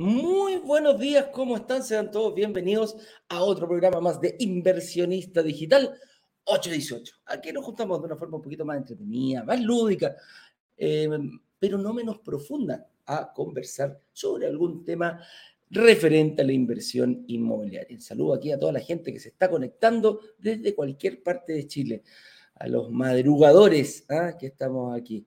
Muy buenos días, ¿cómo están? Sean todos bienvenidos a otro programa más de Inversionista Digital 818. Aquí nos juntamos de una forma un poquito más entretenida, más lúdica, eh, pero no menos profunda, a conversar sobre algún tema referente a la inversión inmobiliaria. Saludo aquí a toda la gente que se está conectando desde cualquier parte de Chile, a los madrugadores ¿ah? que estamos aquí.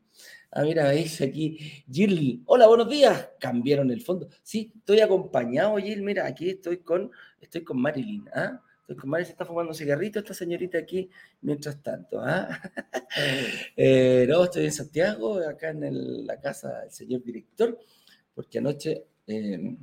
Ah, mira, veis aquí, Jill. Hola, buenos días. Cambiaron el fondo. Sí, estoy acompañado, Jill. Mira, aquí estoy con, estoy con Marilyn. ¿ah? Estoy con Marilyn, se está fumando un cigarrito esta señorita aquí mientras tanto. ¿ah? Eh, no, estoy en Santiago, acá en la casa del señor director, porque anoche eh,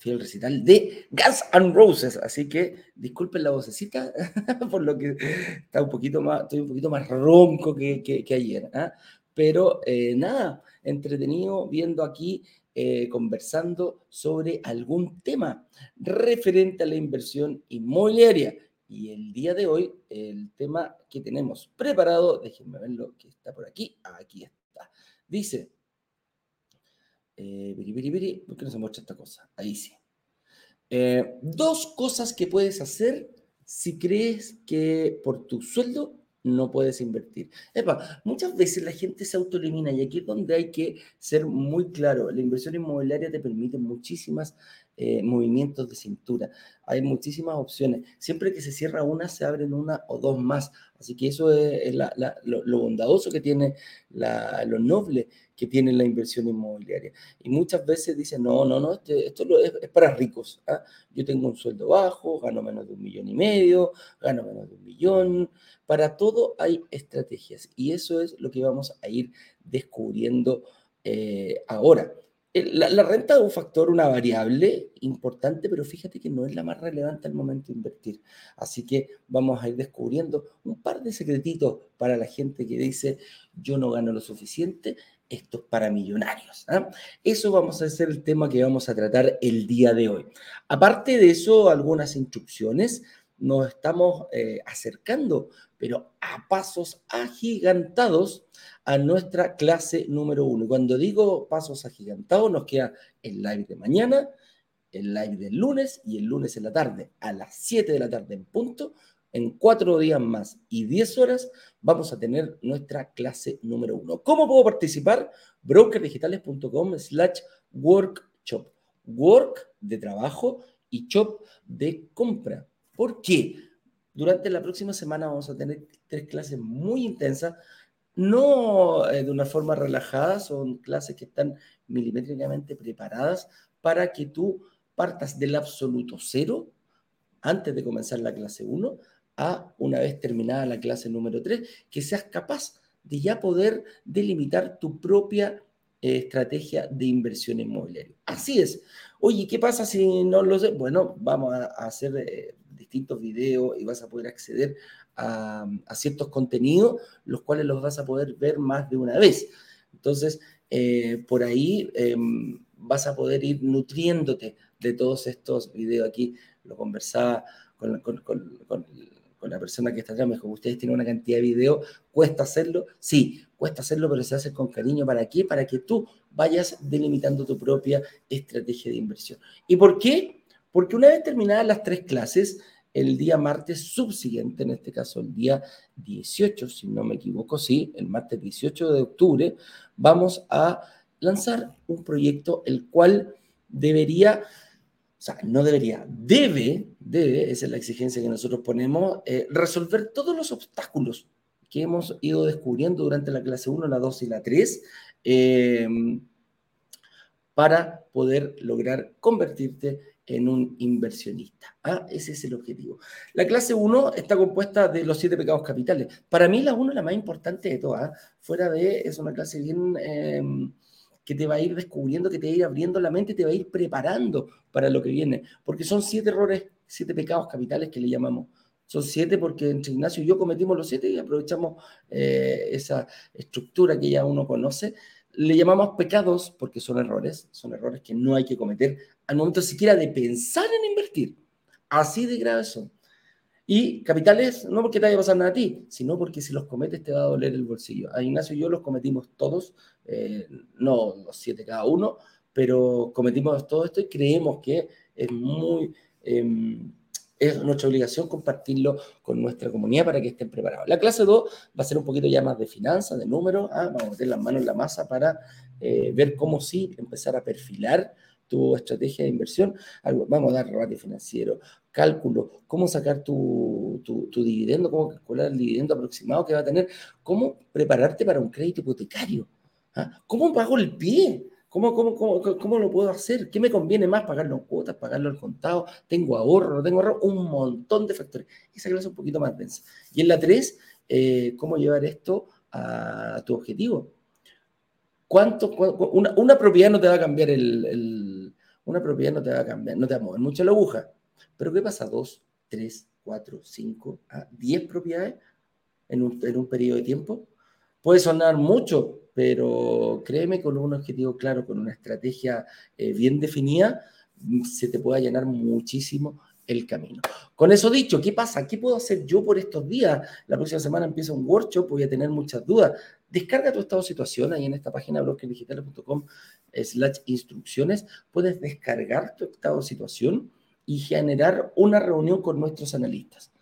fui al recital de Gas and Roses, así que disculpen la vocecita, por lo que está un poquito más, estoy un poquito más ronco que, que, ayer. ¿ah? Pero eh, nada, entretenido viendo aquí, eh, conversando sobre algún tema referente a la inversión inmobiliaria. Y el día de hoy, el tema que tenemos preparado, déjenme ver lo que está por aquí, aquí está. Dice, eh, ¿por qué no se muestra esta cosa? Ahí sí. Eh, dos cosas que puedes hacer si crees que por tu sueldo no puedes invertir. Epa, muchas veces la gente se autoelimina y aquí es donde hay que ser muy claro. La inversión inmobiliaria te permite muchísimas eh, movimientos de cintura. Hay muchísimas opciones. Siempre que se cierra una, se abren una o dos más. Así que eso es, lo, bondadoso que tiene, lo noble que tiene la inversión inmobiliaria. Y muchas veces dicen, no, no, no, este, esto es, para ricos. ¿ah? Yo tengo un sueldo bajo, gano menos de un millón y medio, gano menos de un millón. Para todo hay estrategias y eso es lo que vamos a ir descubriendo eh, ahora. La, renta es un factor, una variable importante, pero fíjate que no es la más relevante al momento de invertir. Así que vamos a ir descubriendo un par de secretitos para la gente que dice, yo no gano lo suficiente, esto es para millonarios. ¿ah? Eso vamos a ser el tema que vamos a tratar el día de hoy. Aparte de eso, algunas instrucciones nos estamos eh, acercando, pero a pasos agigantados a nuestra clase número uno. Cuando digo pasos agigantados, nos queda el live de mañana, el live del lunes y el lunes en la tarde, a las 7 de la tarde en punto. En cuatro días más y 10 horas vamos a tener nuestra clase número uno. ¿Cómo puedo participar? brokerdigitales.com slash workshop. Work de trabajo y shop de compra. ¿Por qué? Durante la próxima semana vamos a tener tres clases muy intensas no eh, de una forma relajada, son clases que están milimétricamente preparadas para que tú partas del absoluto cero antes de comenzar la clase 1 a una vez terminada la clase número 3, que seas capaz de ya poder delimitar tu propia eh, estrategia de inversión inmobiliaria. Así es. Oye, ¿qué pasa si no lo sé? Bueno, vamos a, hacer eh, distintos videos y vas a poder acceder a, ciertos contenidos, los cuales los vas a poder ver más de una vez. Entonces, eh, por ahí em, vas a poder ir nutriéndote de todos estos videos. Aquí lo conversaba con, la persona que está atrás, me dijo, ustedes tienen una cantidad de videos, ¿cuesta hacerlo? Sí, cuesta hacerlo, pero se hace con cariño. ¿Para qué? Para que tú vayas delimitando tu propia estrategia de inversión. ¿Y por qué? Porque una vez terminadas las tres clases, el día martes subsiguiente, en este caso el día 18, si no me equivoco, sí, el martes 18 de octubre, vamos a lanzar un proyecto el cual debería, o sea, no debería, debe, debe, esa es la exigencia que nosotros ponemos, eh, resolver todos los obstáculos que hemos ido descubriendo durante la clase 1, la 2 y la 3, eh, para poder lograr convertirte en un inversionista. ¿ah? Ese es el objetivo. La clase 1 está compuesta de los siete pecados capitales. Para mí la 1 es la más importante de todas. ¿ah? Fuera de, es una clase bien em, que te va a ir descubriendo, que te va a ir abriendo la mente, te va a ir preparando para lo que viene. Porque son siete errores, siete pecados capitales que le llamamos. Son siete porque entre Ignacio y yo cometimos los siete y aprovechamos eh, esa estructura que ya uno conoce le llamamos pecados porque son errores, son errores que no hay que cometer al momento siquiera de pensar en invertir. Así de graves son. Y capitales, no porque te vaya a pasar nada a ti, sino porque si los cometes te va a doler el bolsillo. A Ignacio y yo los cometimos todos, eh, no los siete cada uno, pero cometimos todo esto y creemos que es muy... Em, es nuestra obligación compartirlo con nuestra comunidad para que estén preparados. La clase 2 va a ser un poquito ya más de finanzas, de números, ¿ah? vamos a meter las manos en la masa para eh, ver cómo sí empezar a perfilar tu estrategia de inversión. Vamos a dar ratio financiero, cálculo, cómo sacar tu, tu, dividendo, cómo calcular el dividendo aproximado que va a tener, cómo prepararte para un crédito hipotecario, ¿ah? cómo pago el pie. ¿Cómo, cómo, cómo, cómo lo puedo hacer? ¿Qué me conviene más? ¿Pagarlo en cuotas? ¿Pagarlo al contado? ¿Tengo ahorro? ¿No tengo ahorro? Un montón de factores. Esa clase es un poquito más densa. Y en la 3, eh, ¿cómo llevar esto a tu objetivo? ¿Cuánto, una, una, propiedad no te va a cambiar el, Una propiedad no te va a cambiar, no te va a mover mucho la aguja. Pero ¿qué pasa? ¿Dos, tres, cuatro, cinco, a diez propiedades en un, en un periodo de tiempo? Puede sonar mucho, pero créeme, con un objetivo claro, con una estrategia eh, bien definida, se te puede llenar muchísimo el camino. Con eso dicho, ¿qué pasa? ¿Qué puedo hacer yo por estos días? La próxima semana empieza un workshop, voy a tener muchas dudas. Descarga tu estado de situación ahí en esta página brokerdigitales.com slash instrucciones. Puedes descargar tu estado de situación y generar una reunión con nuestros analistas.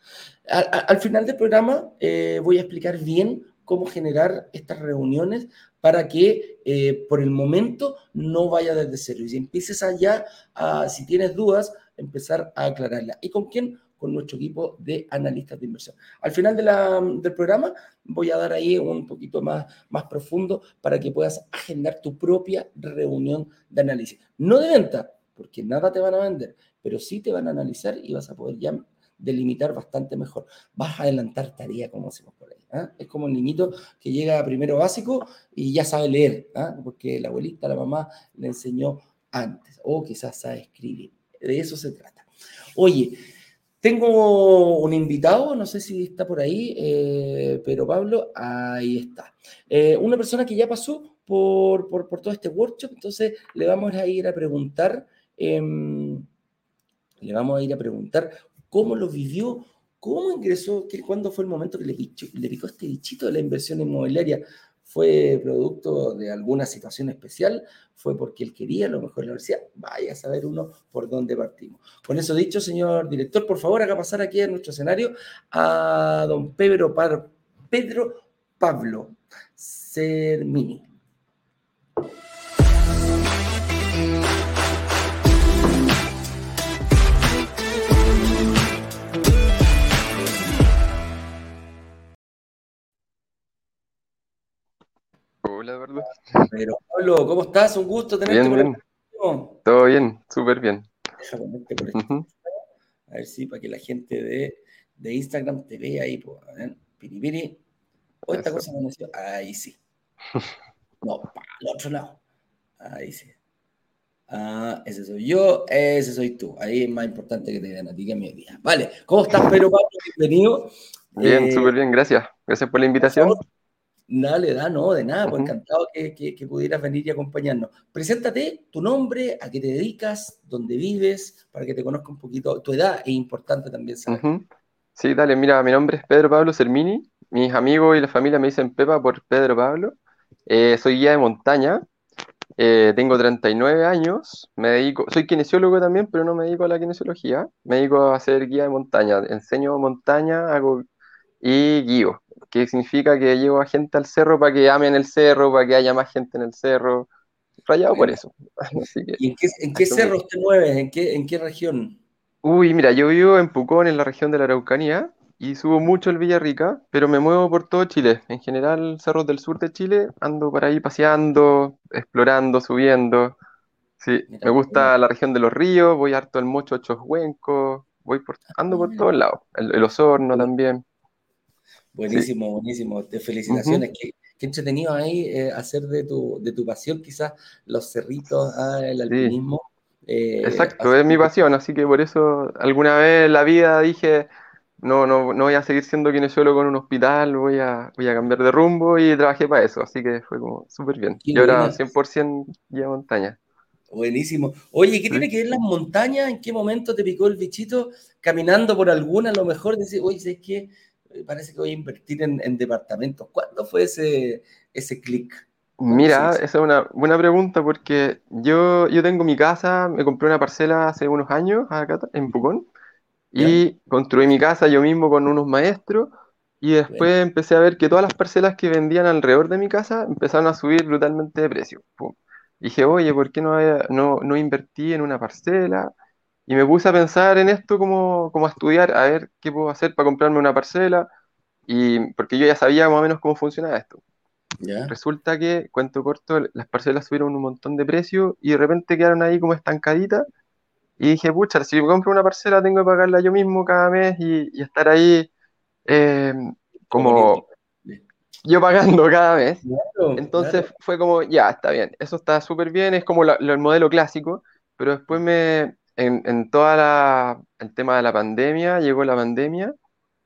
Al, final del programa eh, voy a explicar bien cómo generar estas reuniones para que eh, por el momento no vaya desde cero. Y si empieces allá, a, si tienes dudas, empezar a aclararla. ¿Y con quién? Con nuestro equipo de analistas de inversión. Al final del programa voy a dar ahí un poquito más, más profundo para que puedas agendar tu propia reunión de análisis. No de venta, porque nada te van a vender, pero sí te van a analizar y vas a poder ya delimitar bastante mejor. Vas a adelantar tarea, como hacemos por ahí. ¿ah? Es como el niñito que llega a primero básico y ya sabe leer, ¿ah? porque la abuelita, la mamá le enseñó antes, o quizás sabe escribir. De eso se trata. Oye, tengo un invitado, no sé si está por ahí, eh, pero Pablo, ahí está. Eh, una persona que ya pasó por, por, todo este workshop, entonces le vamos a ir a preguntar, em, le vamos a ir a preguntar cómo lo vivió, cómo ingresó, cuándo fue el momento que le, le picó este bichito de la inversión inmobiliaria. ¿Fue producto de alguna situación especial? ¿Fue porque él quería lo mejor en la universidad? Vaya a saber uno por dónde partimos. Con eso dicho, señor director, por favor, haga pasar aquí a nuestro escenario a don Pedro, Pedro Pablo Sermini. Verdad. Pero Pablo, ¿cómo estás? Un gusto tenerte bien, por Todo bien, súper bien. A ver si para que la gente de, de Instagram te vea ahí, pues, a ver, piripiri. O esta cosa me nació. Ahí sí. No, para el otro lado. Ahí sí. Ah, ese soy yo, ese soy tú. Ahí es más importante que te vean a ti que a mi vida. Vale, ¿cómo estás, Pedro Pablo? Bienvenido. Bien, eh, súper bien, gracias. Gracias por la invitación. Dale, da, no, de nada, pues encantado que, que, pudieras venir y acompañarnos. Preséntate tu nombre, a qué te dedicas, dónde vives, para que te conozca un poquito. Tu edad es importante también saber. Sí, dale, mira, mi nombre es Pedro Pablo Sermini. Mis amigos y la familia me dicen Pepa por Pedro Pablo. Eh, soy guía de montaña. Eh, tengo 39 años. Me dedico, soy kinesiólogo también, pero no me dedico a la kinesiología. Me dedico a ser guía de montaña. Enseño montaña, hago y guío que significa que llevo a gente al cerro para que amen el cerro, para que haya más gente en el cerro. Rayado por eso. ¿Y en qué, cerros te mueves? ¿En qué, ¿En qué región? Uy, mira, yo vivo en Pucón, en la región de la Araucanía, y subo mucho el Villarrica, pero me muevo por todo Chile. En general, cerros del sur de Chile, ando por ahí paseando, explorando, subiendo. Sí, me gusta la región de los ríos, voy harto al Mocho Huencos, voy por, ando por ah, todos lados. El, Osorno también. Buenísimo, buenísimo. Te felicitaciones. qué, entretenido ahí eh, hacer de tu, de tu pasión quizás los cerritos, ah, el alpinismo. Eh, Exacto, es mi pasión, así que por eso alguna vez en la vida dije, no, no, no voy a seguir siendo kinesiólogo con un hospital, voy a, voy a cambiar de rumbo y trabajé para eso, así que fue como súper bien. y ahora 100% guía montaña. Buenísimo. Oye, ¿qué tiene que ver las montañas? ¿En qué momento te picó el bichito? Caminando por alguna, a lo mejor decir, oye, ¿sabes qué? Parece que voy a invertir en, departamentos. ¿Cuándo fue ese, ese clic? ¿Cuánto se Mira, esa es una buena pregunta porque yo, yo tengo mi casa, me compré una parcela hace unos años acá en Pucón y construí mi casa yo mismo con unos maestros y después empecé a ver que todas las parcelas que vendían alrededor de mi casa empezaron a subir brutalmente de precio. Pum. Dije, oye, ¿por qué no, había- no, no invertí en una parcela? Y me puse a pensar en esto como, como a estudiar, a ver qué puedo hacer para comprarme una parcela y porque yo ya sabía más o menos cómo funcionaba esto. ya, Resulta que, cuento corto, las parcelas subieron un montón de precio y de repente quedaron ahí como estancaditas. Y dije, pucha, si compro una parcela tengo que pagarla yo mismo cada mes y, y estar ahí eh, como yo pagando cada mes. Claro, Entonces claro. fue como, ya, está bien, eso está súper bien, es como la- el modelo clásico, pero después me, en, en toda la, el tema de la pandemia, llegó la pandemia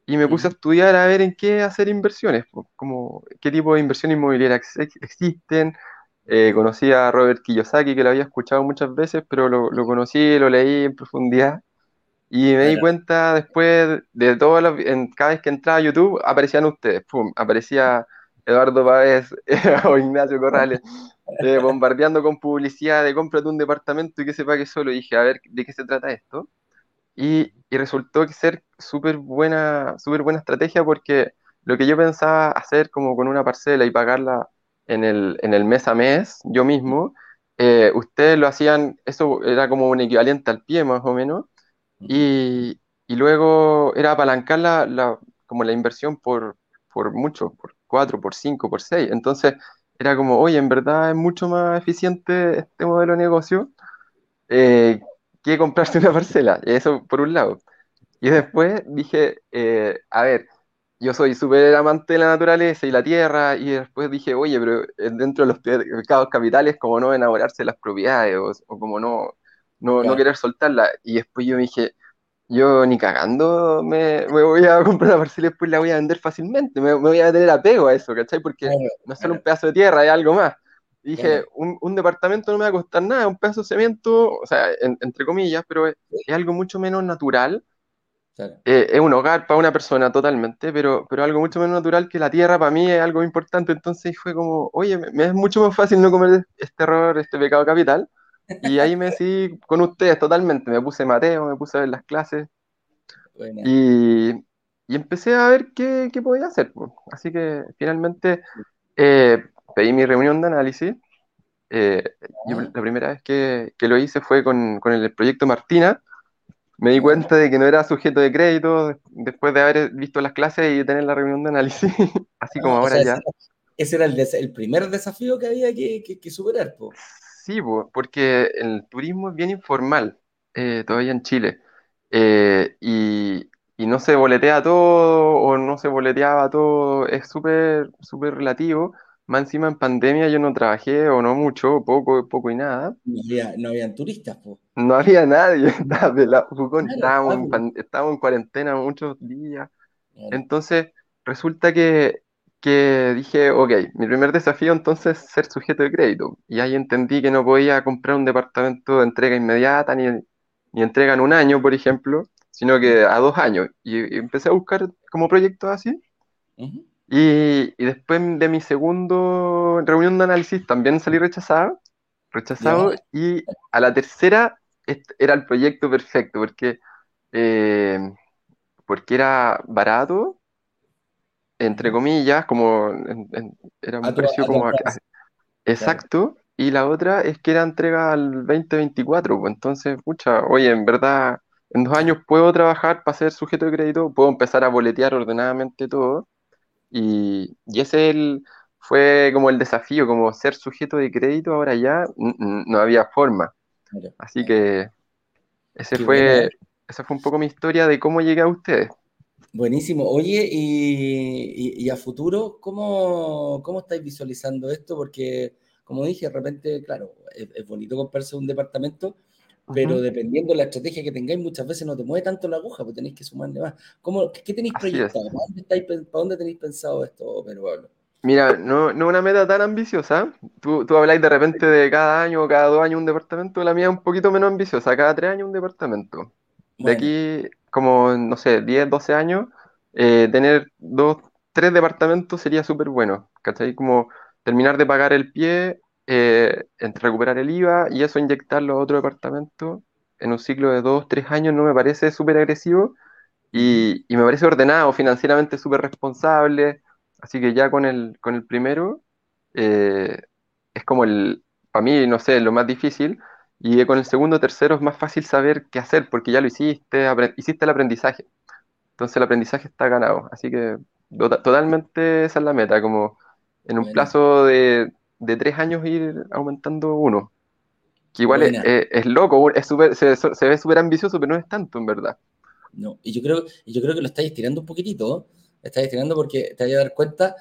y me puse a estudiar a ver en qué hacer inversiones, como qué tipo de inversión inmobiliaria ex- ex- existen. Eh, conocí a Robert Kiyosaki, que lo había escuchado muchas veces, pero lo, lo conocí, lo leí en profundidad y me di cuenta después de todas las, cada vez que entraba a YouTube, aparecían ustedes, pum, aparecía Eduardo Páez o Ignacio Corrales, eh, bombardeando con publicidad de cómprate un departamento y que sepa que solo. Y dije, a ver, ¿de qué se trata esto? Y, y resultó que ser súper buena, súper buena estrategia porque lo que yo pensaba hacer como con una parcela y pagarla en el, en el mes a mes, yo mismo, eh, ustedes lo hacían, eso era como un equivalente al pie más o menos, y, y luego era apalancar la, la- como la inversión por, por mucho, por cuatro, por cinco, por seis. Entonces era como, oye, en verdad es mucho más eficiente este modelo de negocio eh, que comprarse una parcela. Eso por un lado. Y después dije, eh, a ver, yo soy súper amante de la naturaleza y la tierra, y después dije, oye, pero eh, dentro de los pecados capitales, como no enamorarse de las propiedades o, o como no, no, no Claro. querer soltarla. Y después yo me dije, yo ni cagando me, me voy a comprar una parcela y después la voy a vender fácilmente, me, me voy a tener apego a eso, ¿cachai? Porque Claro, no es solo un pedazo de tierra, es algo más. Y dije, claro. un, un departamento no me va a costar nada, un pedazo de cemento, o sea, en- entre comillas, pero es, es algo mucho menos natural eh, es un hogar para una persona totalmente, pero, pero algo mucho menos natural que la tierra para mí es algo importante. Entonces fue como, oye, me, me es mucho más fácil no comer este error, este pecado capital. Y ahí me decidí con ustedes totalmente. Me puse Mateo, me puse a ver las clases Buena. y, y empecé a ver qué, qué podía hacer. Así que finalmente eh, pedí mi reunión de análisis. Eh, yo Ah, la primera vez que, que lo hice fue con, con el proyecto Martina me di cuenta de que no era sujeto de crédito después de haber visto las clases y tener la reunión de análisis, así como Ah, o ahora sea, ese ya. era, ese era el, des- el primer desafío que había que, que, que superar, po. Sí, po, porque el turismo es bien informal eh, todavía en Chile Eh, y, y no se boletea todo o no se boleteaba todo, es súper súper relativo. Más encima en pandemia yo no trabajé o no mucho, poco, poco y nada. No había, no habían turistas, po. No había nadie, estábamos en, estábamos en cuarentena muchos días. Entonces, resulta que, que dije, ok, mi primer desafío entonces es ser sujeto de crédito. Y ahí entendí que no podía comprar un departamento de entrega inmediata ni, ni entrega en un año, por ejemplo, sino que a dos años. Y, y empecé a buscar como proyectos así. Y, y después de mi segundo reunión de análisis también salí rechazado, rechazado. Y a la tercera este era el proyecto perfecto, porque, eh, porque era barato entre comillas, como en- en- era un precio como claro. exacto, y la otra es que era entrega al 2024, pues entonces, pucha, oye, en verdad, en dos años puedo trabajar para ser sujeto de crédito, puedo empezar a boletear ordenadamente todo, y, y ese el, fue como el desafío, como ser sujeto de crédito, ahora ya no había forma, así que ese fue, esa fue un poco mi historia de cómo llegué a ustedes. Buenísimo. Oye, y, y- y a futuro, ¿cómo, cómo estáis visualizando esto? Porque, como dije, de repente, claro, es, es bonito comprarse un departamento, pero dependiendo de la estrategia que tengáis, muchas veces no te mueve tanto la aguja, pues tenéis que sumarle más. ¿Cómo, qué, tenéis Así proyectado? ¿Para dónde, estáis, pen- para dónde tenéis pensado esto, Pedro Pablo? Mira, no, no una meta tan ambiciosa. Tú, tú habláis de repente de cada año o cada dos años un departamento. La mía es un poquito menos ambiciosa, cada tres años un departamento. De aquí, como, no sé, 10 12 años, eh, tener dos, tres departamentos sería súper bueno. ¿Cachai? Como terminar de pagar el pie, eh, recuperar el IVA y eso inyectarlo a otro departamento en un ciclo de dos, tres años no me parece súper agresivo y, y, me parece ordenado, financieramente súper responsable. Así que ya con el, con el primero eh, es como el, para mí, no sé, lo más difícil. Y con el segundo, tercero es más fácil saber qué hacer porque ya lo hiciste, hiciste el aprendizaje. Entonces el aprendizaje está ganado. Así que totalmente esa es la meta, como en un plazo de, de, tres años ir aumentando uno. Que igual es, loco, es se, se, ve súper ambicioso, pero no es tanto en verdad. No, y yo creo, yo creo que lo estáis estirando un poquitito, estáis estirando porque te vas a dar cuenta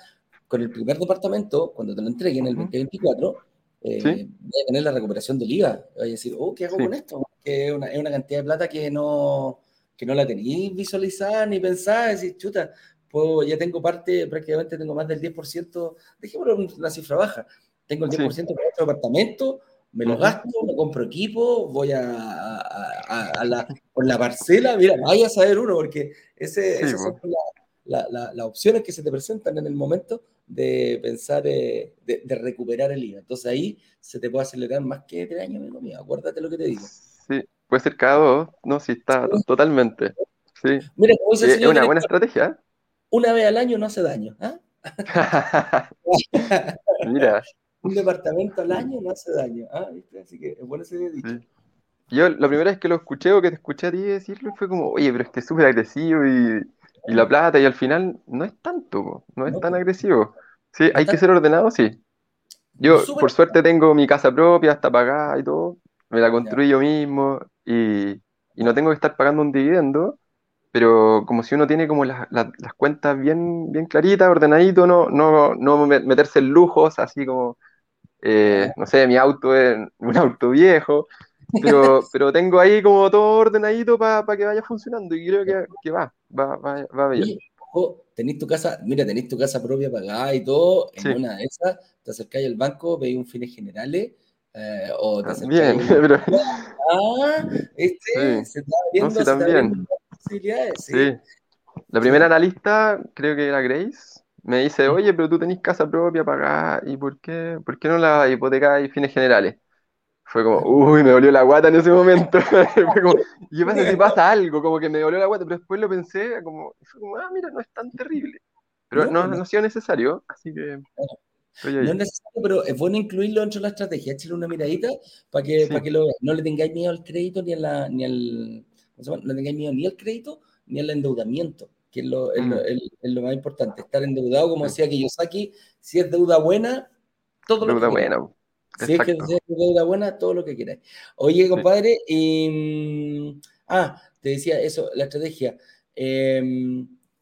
con el primer departamento, cuando te lo entreguen en el 2024, eh, voy a tener la recuperación del IVA. Voy a decir, oh, ¿qué hago con esto? Que es una, es una, cantidad de plata que no, que no la tenéis visualizada ni pensada. Decir, chuta, pues ya tengo parte, prácticamente tengo más del 10%, dejémoslo una cifra baja. Tengo el 10% sí. para otro departamento, me lo gasto, me compro equipo, voy a, a, a, la, por la parcela, mira, vaya a saber uno, porque ese, sí, esas son las la, la, opciones que se te presentan en el momento de pensar eh, de, de, recuperar el IVA. Entonces ahí se te puede acelerar más que tres años, amigo mío. Acuérdate lo que te digo. Sí, puede ser cada dos, no, sí, está totalmente. Sí. Mira, como dice es una buena estrategia. ¿eh? Una vez al año no hace daño. ¿eh? Mira. Un departamento al año no hace daño. ¿Viste? Así que es bueno ese dicho. Sí. Yo la primera vez que lo escuché o que te escuché a ti decirlo fue como, oye, pero es que es súper agresivo y, y, la plata y al final no es tanto, no es tan agresivo. Sí, hay que ser ordenado, sí. Yo, por suerte, tengo mi casa propia, está pagada y todo. Me la construí yo mismo y, y, no tengo que estar pagando un dividendo. Pero como si uno tiene como las, las, las cuentas bien, bien claritas, ordenadito, no, no, no meterse en lujos, así como, eh, no sé, mi auto es un auto viejo, pero, pero tengo ahí como todo ordenadito para pa que vaya funcionando y creo que, que va, va, va, va bien ojo, tenés tu casa, mira, tenés tu casa propia pagada y todo, en sí. una de esas, te acercáis al banco, veis un fines generales, eh, o te acercáis bien, pero... Ah, este, sí. se está abriendo, no, sí, se está abriendo posibilidades, sí. La primera analista, creo que era Grace, me dice, oye, pero tú tenés casa propia pagada, ¿y por qué, por qué no la hipotecáis fines generales? Fue como, uy, me dolió la guata en ese momento. fue como, ¿y qué pasa si pasa algo? Como que me dolió la guata, pero después lo pensé, como, fue como, ah, mira, no es tan terrible. Pero no, no, no ha sido necesario, así que. No es necesario, pero es bueno incluirlo dentro de la estrategia. Échale una miradita para que, sí. para que lo No le tengáis miedo al crédito ni, a la, ni al. No tengáis miedo ni al crédito ni al endeudamiento, que es lo, mm. es, lo, es, es lo, más importante. Estar endeudado, como decía Kiyosaki, si es deuda buena, todo deuda lo que buena. Si es que deuda buena, todo lo que quieras. Oye, compadre, sí. eh, ah, te decía eso, la estrategia. Eh,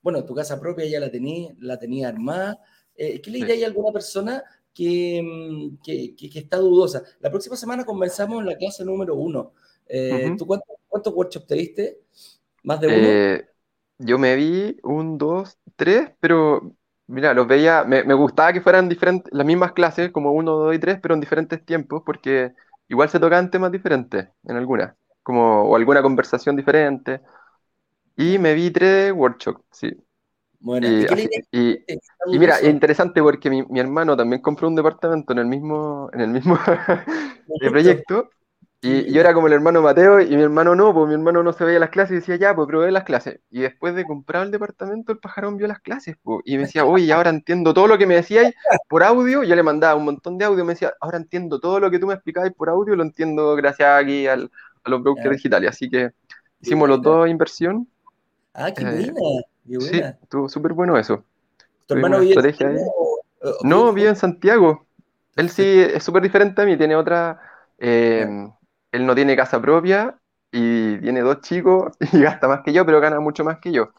bueno, tu casa propia ya la tenía, la tenía armada. Eh, ¿Qué le diría sí. a alguna persona que, que, que, que, está dudosa? La próxima semana conversamos en la clase número uno. Eh, uh -huh. ¿Tú cuántos, cuántos workshops te diste? ¿Más de uno? Eh, yo me vi un, dos, tres, pero Mira, los veía, me, me, gustaba que fueran diferentes, las mismas clases, como uno, dos y tres, pero en diferentes tiempos, porque igual se tocaban temas diferentes en algunas, como, o alguna conversación diferente. Y me vi tres workshops, sí. Bueno, y, así, y, y, mira, es interesante porque mi, mi, hermano también compró un departamento en el mismo, en el mismo proyecto y yo era como el hermano Mateo y mi hermano no, pues mi hermano no se veía las clases y decía, ya, pues probé las clases. Y después de comprar el departamento, el pajarón vio las clases, pues, y me decía, oye, ahora entiendo todo lo que me decías por audio. Yo le mandaba un montón de audio, me decía, ahora entiendo todo lo que tú me explicabas por audio, lo entiendo gracias aquí al, a los brokers digitales. Así que hicimos los dos inversión. Ah, qué buena, qué buena. Sí, estuvo súper bueno eso. ¿Tu hermano vive en Santiago? No, vive en Santiago. Él sí es súper diferente a mí, tiene otra... Eh, él no tiene casa propia y tiene dos chicos y gasta más que yo, pero gana mucho más que yo.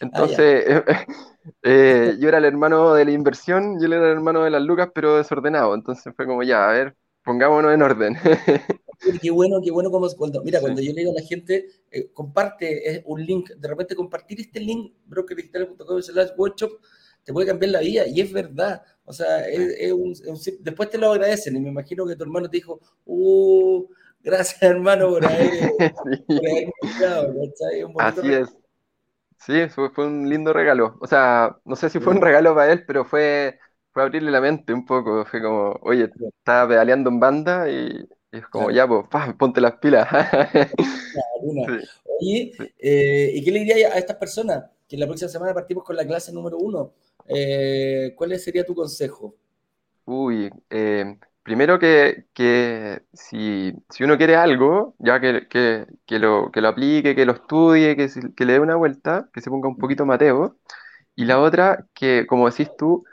Entonces, ah, eh, yo era el hermano de la inversión y él era el hermano de las lucas, pero desordenado. Entonces fue como, ya, a ver, pongámonos en orden. qué bueno, qué bueno como cuando, mira, sí. cuando yo le digo a la gente, eh, comparte un link, de repente compartir este link, brokerdigitales.com slash workshop, te puede cambiar la vida, y es verdad. O sea, es, es, un, es un, después te lo agradecen, y me imagino que tu hermano te dijo, uh, Gracias, hermano, por haber, sí. por haber escuchado, Así regalo. es. Sí, fue, fue, un lindo regalo. O sea, no sé si fue un regalo para él, pero fue, fue abrirle la mente un poco. Fue como, oye, estaba pedaleando en banda y, es como, ya, pues, ponte las pilas. Oye, eh, ¿y qué le diría a estas personas? Que la próxima semana partimos con la clase número uno. Eh, ¿Cuál sería tu consejo? Uy, eh, primero que, que si, si, uno quiere algo, ya que, que, que, lo, que lo aplique, que lo estudie, que, que le dé una vuelta, que se ponga un poquito mateo. Y la otra, que como decís tú,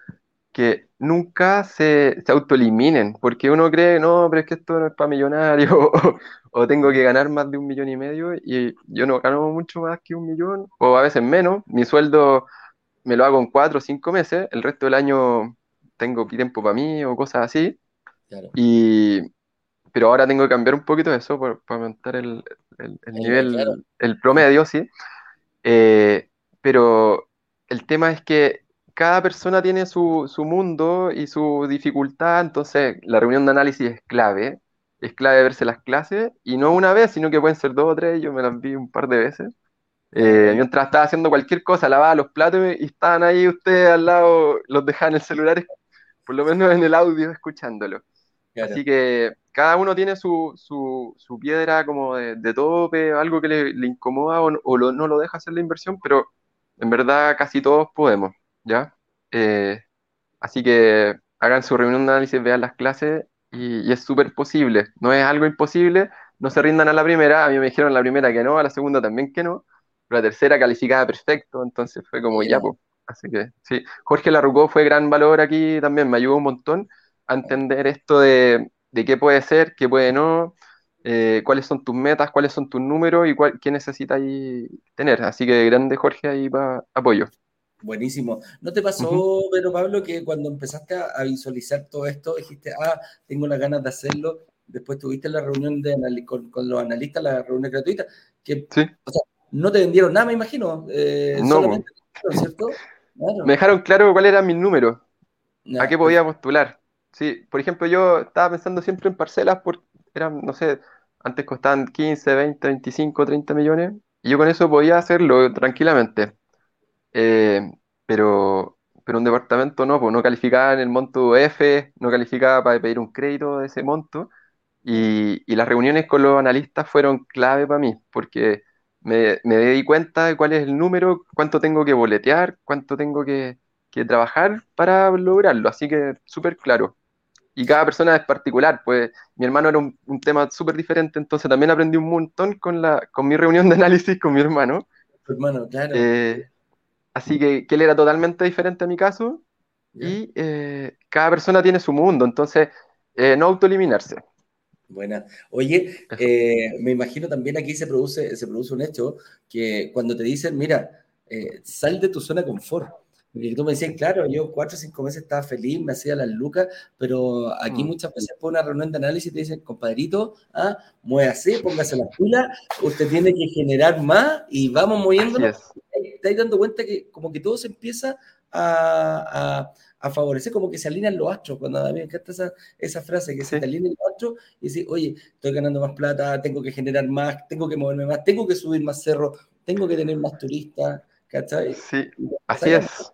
que nunca se, se autoeliminen, porque uno cree, no, pero es que esto no es para millonario, o, tengo que ganar más de un millón y medio, y yo no gano mucho más que un millón, o a veces menos, mi sueldo me lo hago en cuatro o cinco meses, el resto del año tengo tiempo para mí o cosas así, y, pero ahora tengo que cambiar un poquito eso para aumentar el, nivel, el promedio, sí, eh, pero el tema es que cada persona tiene su, mundo y su dificultad, entonces la reunión de análisis es clave, es clave verse las clases, y no una vez, sino que pueden ser dos o tres, yo me las vi un par de veces. Eh, mientras estaba haciendo cualquier cosa, lavaba los platos y estaban ahí ustedes al lado, los dejaban en el celular, por lo menos en el audio, escuchándolo. Así que cada uno tiene su, piedra como de, tope, algo que le, incomoda o, no lo deja hacer la inversión, pero en verdad casi todos podemos. ¿ya? Eh, así que hagan su reunión de análisis, vean las clases y, es súper posible. No es algo imposible, no se rindan a la primera. A mí me dijeron la primera que no, a la segunda también que no, pero la tercera calificada perfecto, entonces fue como ya, pues. Así que sí, Jorge Larrucó fue gran valor aquí también, me ayudó un montón a entender esto de, de qué puede ser, qué puede no, eh, cuáles son tus metas, cuáles son tus números y cuál, qué necesitas tener. Así que grande Jorge ahí para apoyo. Buenísimo. ¿No te pasó, pero Pablo, que cuando empezaste a, visualizar todo esto, dijiste, ah, tengo las ganas de hacerlo? Después tuviste la reunión de con, los analistas, la reunión gratuita, que o sea, no te vendieron nada, me imagino. Eh, no, solamente, ¿cierto? Me dejaron claro cuál era mi número, a qué podía postular. Sí, por ejemplo, yo estaba pensando siempre en parcelas, porque eran, no sé, antes costaban 15, 20, 25, 30 millones, y yo con eso podía hacerlo tranquilamente. Eh, pero, pero un departamento no, pues no calificaba en el monto F, no calificaba para pedir un crédito de ese monto. Y, las reuniones con los analistas fueron clave para mí, porque me, me di cuenta de cuál es el número, cuánto tengo que boletear, cuánto tengo que, que trabajar para lograrlo. Así que súper claro. Y cada persona es particular, pues mi hermano era un, un tema súper diferente, entonces también aprendí un montón con, la, con mi reunión de análisis con mi hermano. hermano, claro. Eh, Así que, que él era totalmente diferente a mi caso y eh, cada persona tiene su mundo, entonces eh, no autoeliminarse. Buena. Oye, me imagino también aquí se produce, se produce un hecho que cuando te dicen, mira, sal de tu zona de confort. Porque tú me decías, claro, yo cuatro o cinco meses estaba feliz, me hacía las lucas, pero aquí mm. muchas veces por una reunión de análisis te dicen, compadrito, ah, así, póngase las pilas, usted tiene que generar más y vamos moviéndonos estáis dando cuenta que como que todo se empieza a, a, favorecer, como que se alinean los astros. Cuando a mí me encanta esa, esa frase, que se te alinean los astros y dices, oye, estoy ganando más plata, tengo que generar más, tengo que moverme más, tengo que subir más cerros, tengo que tener más turistas, ¿cachai? Sí, así es.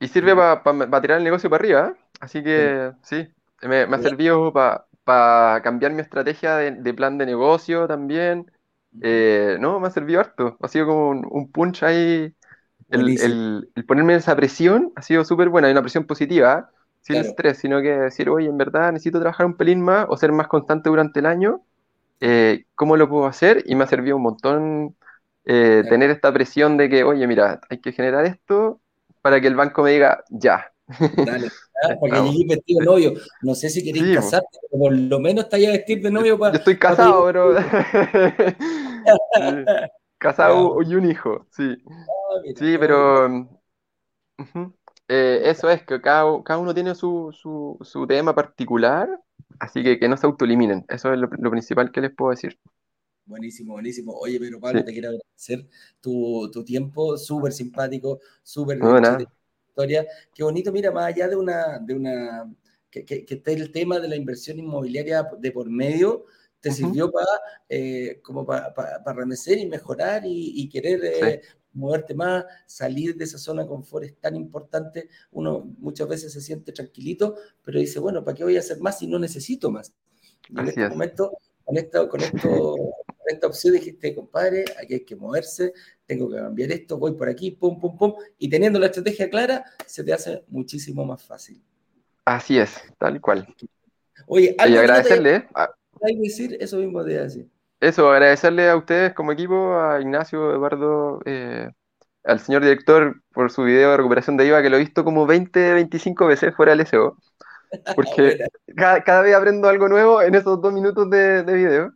Y sirve para tirar el negocio para arriba, ¿eh? así que sí, me, ha servido para cambiar mi estrategia de, de, plan de negocio también, eh, no, me ha servido harto. Ha sido como un, punch ahí. El, ponerme esa presión ha sido súper buena. Hay una presión positiva, sin estrés, sino que decir, oye, en verdad necesito trabajar un pelín más o ser más constante durante el año. Eh, ¿Cómo lo puedo hacer? Y me ha servido un montón eh, tener esta presión de que, oye, mira, hay que generar esto para que el banco me diga, ya. Dale, ah, para que llegues vestido de novio. No sé si queréis casarte, pero por lo menos está ya vestir de novio para. Yo estoy casado, pero. Casado y un hijo, sí. Ah, sí, pero. Eh, eso es, que cada, uno tiene su, tema particular, así que que no se autoeliminen. Eso es lo, principal que les puedo decir. Buenísimo, buenísimo. Oye, pero Pablo, te quiero agradecer tu, tiempo, súper simpático, súper historia. Qué bonito, mira, más allá de una, de una que, que, esté el tema de la inversión inmobiliaria de por medio, te sirvió para eh, como para remecer y mejorar y, querer eh, moverte más, salir de esa zona de confort es tan importante. Uno muchas veces se siente tranquilito, pero dice, bueno, ¿para qué voy a hacer más si no necesito más? Y en este momento, con, esto, con, esto, esta opción dijiste, compadre, aquí hay que moverse, tengo que cambiar esto, voy por aquí, pum, pum, pum, y teniendo la estrategia clara, se te hace muchísimo más fácil. Así es, tal cual. Oye, y agradecerle. Hay que decir eso mismo de decir. Eso, agradecerle a ustedes como equipo, a Ignacio, Eduardo, eh, al señor director por su video de recuperación de IVA, que lo he visto como 20, 25 veces fuera del SEO. Porque cada, vez aprendo algo nuevo en esos dos minutos de, video.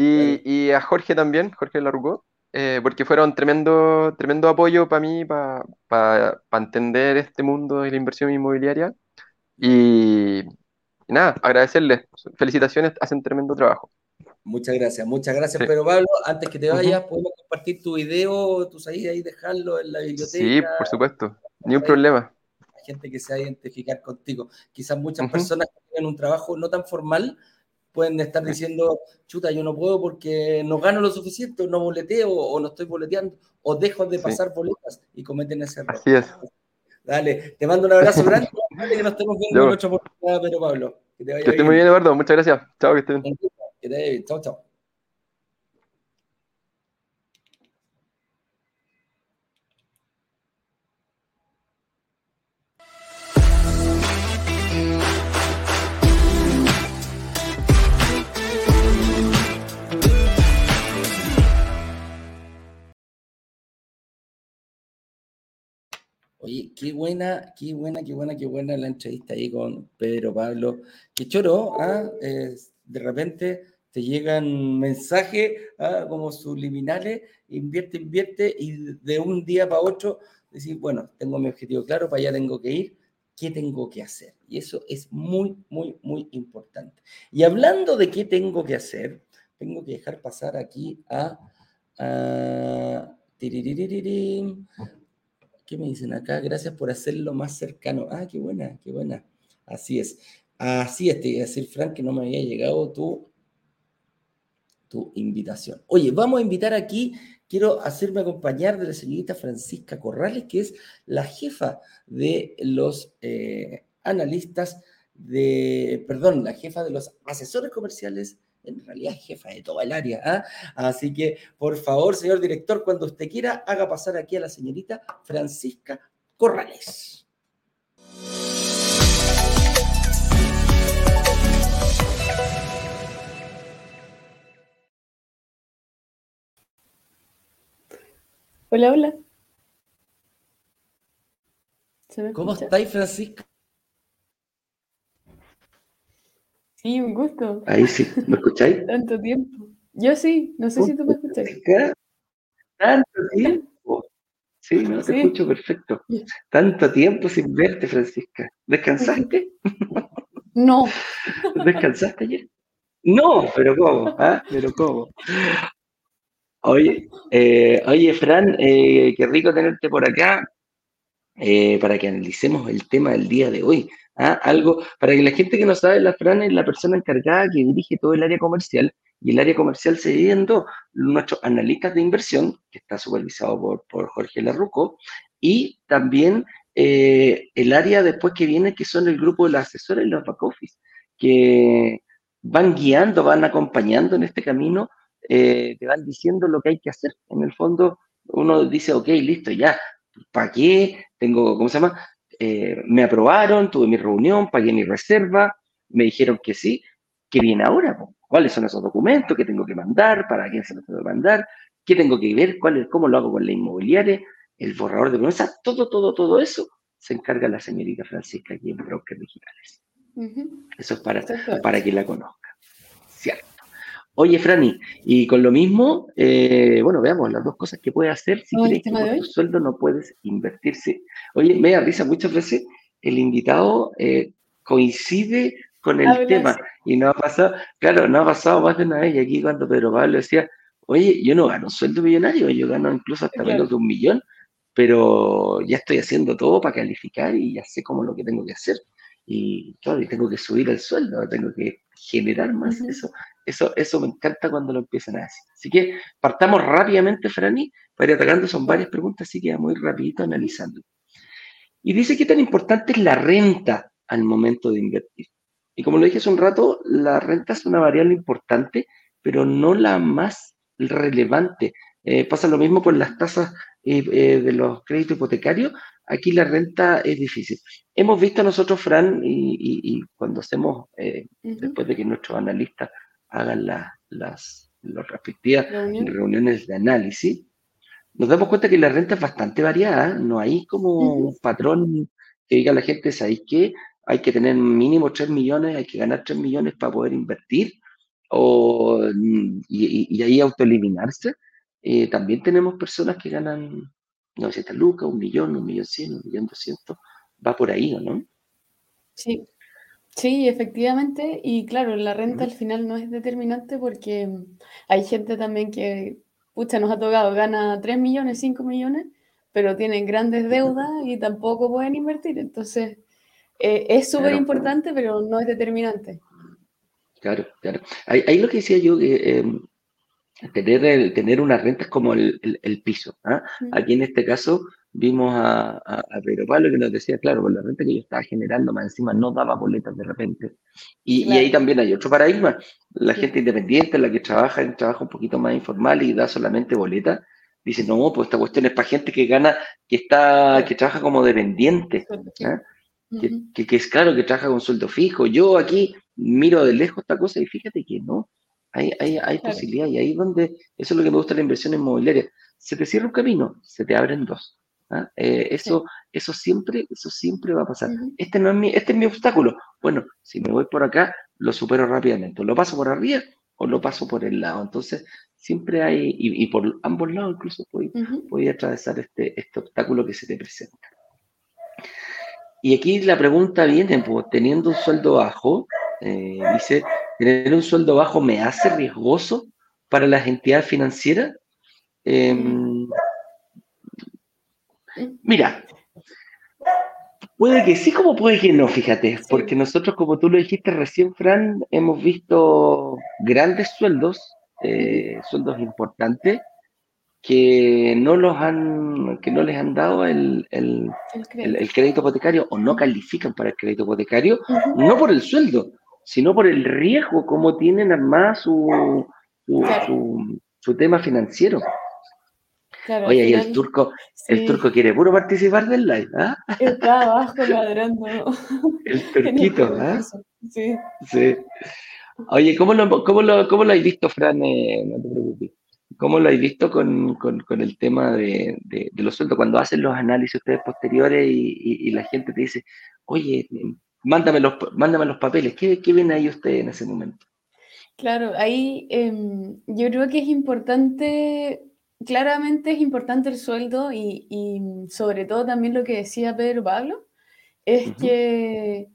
Y, a Jorge también, Jorge Larrucó, eh, porque fueron tremendo, tremendo apoyo para mí, para entender este mundo de la inversión inmobiliaria. Y, nada, agradecerles. Felicitaciones, hacen tremendo trabajo. Muchas gracias, muchas gracias. Pero Pablo, antes que te vayas, ¿podemos compartir tu video, tus ahí, ahí dejarlo en la biblioteca? Sí, por supuesto, ni un problema. Hay gente que se va a identificar contigo. Quizás muchas personas que tienen un trabajo no tan formal pueden estar diciendo, chuta, yo no puedo porque no gano lo suficiente, no boleteo o no estoy boleteando, o dejo de pasar boletas y cometen ese error. Así es. Dale, te mando un abrazo grande. que nos estemos viendo en otra oportunidad, pero Pablo. Que te vaya que esté muy bien, Eduardo. Muchas gracias. Chao, que estén. Que te vaya bien. Chao, chao. Oye, qué buena, qué buena, qué buena, qué buena la entrevista ahí con Pedro Pablo. Qué choro, ¿ah? de repente te llegan mensajes ¿ah? como subliminales, invierte, invierte, y de un día para otro decir, bueno, tengo mi objetivo claro, para allá tengo que ir, ¿qué tengo que hacer? Y eso es muy, muy, muy importante. Y hablando de qué tengo que hacer, tengo que dejar pasar aquí a... a ¿Qué me dicen acá? Gracias por hacerlo más cercano. Ah, qué buena, qué buena. Así es. Así es, te iba a decir, Frank, que no me había llegado tu, tu invitación. Oye, vamos a invitar aquí, quiero hacerme acompañar de la señorita Francisca Corrales, que es la jefa de los eh, analistas de, perdón, la jefa de los asesores comerciales en realidad es jefa de toda el área. ¿ah? Así que, por favor, señor director, cuando usted quiera, haga pasar aquí a la señorita Francisca Corrales. Hola, hola. ¿Cómo estáis, Francisca? Sí, un gusto. Ahí sí, ¿me escucháis? Tanto tiempo. Yo sí, no sé si tú me escuchas. Tanto tiempo. Sí, no te escucho perfecto. Tanto tiempo sin verte, Francisca. ¿Descansaste? No. ¿Descansaste ayer? No, pero ¿cómo? ¿Ah? Pero ¿cómo? Oye, eh, oye Fran, eh, qué rico tenerte por acá eh, para que analicemos el tema del día de hoy. ¿Ah? Algo, para que la gente que no sabe, la Fran es la persona encargada que dirige todo el área comercial y el área comercial se divide en dos, nuestros analistas de inversión, que está supervisado por, por Jorge Larruco, y también eh, el área después que viene, que son el grupo de los asesores y los back office, que van guiando, van acompañando en este camino, eh, te van diciendo lo que hay que hacer. En el fondo, uno dice, ok, listo, ya, ¿para qué? Tengo, ¿cómo se llama? Eh, me aprobaron, tuve mi reunión, pagué mi reserva, me dijeron que sí, ¿qué viene ahora? ¿Cuáles son esos documentos que tengo que mandar? ¿Para quién se los tengo que mandar? ¿Qué tengo que ver? ¿Cuál es, ¿Cómo lo hago con la inmobiliaria? El borrador de promesa, todo, todo, todo eso se encarga la señorita Francisca aquí en Brokers Digitales. Eso es para, para que la conozca. ¿Cierto? Oye, Franny, y con lo mismo, eh, bueno, veamos las dos cosas que puedes hacer si crees que por tu sueldo no puedes invertirse. Oye, me da risa muchas veces el invitado eh, coincide con el tema y no ha pasado, claro, no ha pasado más de una vez. Y aquí cuando Pedro Pablo decía, oye, yo no gano un sueldo millonario, yo gano incluso hasta menos de un millón, pero ya estoy haciendo todo para calificar y ya sé cómo lo que tengo que hacer. Y claro, y tengo que subir el sueldo, tengo que generar más eso Eso, eso me encanta cuando lo empiezan a decir. Así que partamos rápidamente, Franny, para ir atacando. Son varias preguntas, así que muy rapidito analizando. Y dice qué tan importante es la renta al momento de invertir. Y como lo dije hace un rato, la renta es una variable importante, pero no la más relevante. Eh, pasa lo mismo con las tasas eh, eh, de los créditos hipotecarios. Aquí la renta es difícil. Hemos visto nosotros, Fran, y, cuando hacemos, después de que nuestros analistas hagan las, respectivas reuniones de análisis, nos damos cuenta que la renta es bastante variada. No hay como un patrón que diga a la gente, ¿sabéis qué? Hay que tener mínimo 3 millones, hay que ganar 3 millones para poder invertir o, y, ahí autoeliminarse. Eh, también tenemos personas que ganan 900 lucas, un millón, un millón cien, un millón doscientos. Va por ahí, ¿no? Sí, sí, efectivamente. Y claro, la renta al final no es determinante porque hay gente también que, pucha, nos ha tocado, gana 3 millones, 5 millones, pero tienen grandes deudas y tampoco pueden invertir. Entonces, eh, es súper importante, pero no es determinante. Claro, claro. Ahí, lo que decía yo, que em, tener, tener una renta es como el, piso. ¿ah? Aquí en este caso vimos a, a, Pedro Pablo que nos decía, claro, con la renta que yo estaba generando, más encima no daba boletas de repente. Y, ahí también hay otro paradigma. La gente independiente, la que trabaja en trabajo un poquito más informal y da solamente boletas, dice, no, pues esta cuestión es para gente que gana, que está, que trabaja como dependiente. ¿ah? que, que, es claro que trabaja con sueldo fijo. Yo aquí miro de lejos esta cosa y fíjate que no, hay, hay, hay posibilidad y ahí donde, eso es lo que me gusta de la inversión inmobiliaria, se te cierra un camino, se te abren dos. ¿Ah? Eh, eso, eso, siempre, eso siempre va a pasar. este, no es mi, este es mi obstáculo. Bueno, si me voy por acá, lo supero rápidamente. lo paso por arriba o lo paso por el lado. Entonces, siempre hay, y, por ambos lados incluso voy, atravesar este, este obstáculo que se te presenta. Y aquí la pregunta viene, pues, teniendo un sueldo bajo, eh, dice, ¿tener un sueldo bajo me hace riesgoso para las entidades financieras? Em, mira, puede que sí como puede que no, fíjate, porque nosotros, como tú lo dijiste recién, Fran, hemos visto grandes sueldos, eh, sueldos importantes, que no los han, que no les han dado el, el, crédito. hipotecario o no califican para el crédito hipotecario, no por el sueldo, sino por el riesgo, como tienen armada su, su, tema financiero. Oye, y el turco, el turco quiere puro participar del live, ¿ah? Está abajo ladrando. El turquito, ¿ah? Sí. sí. Oye, ¿cómo lo, cómo lo, cómo lo has visto, Fran? Eh, no te preocupes. ¿Cómo lo has visto con, con, con el tema de, de, los sueldos? Cuando hacen los análisis ustedes posteriores y, y la gente te dice, oye, mándame los, mándame los papeles. ¿Qué, ¿Qué, ven ahí ustedes en ese momento? Claro, ahí em, yo creo que es importante, claramente es importante el sueldo y, y, sobre todo también lo que decía Pedro Pablo, es que,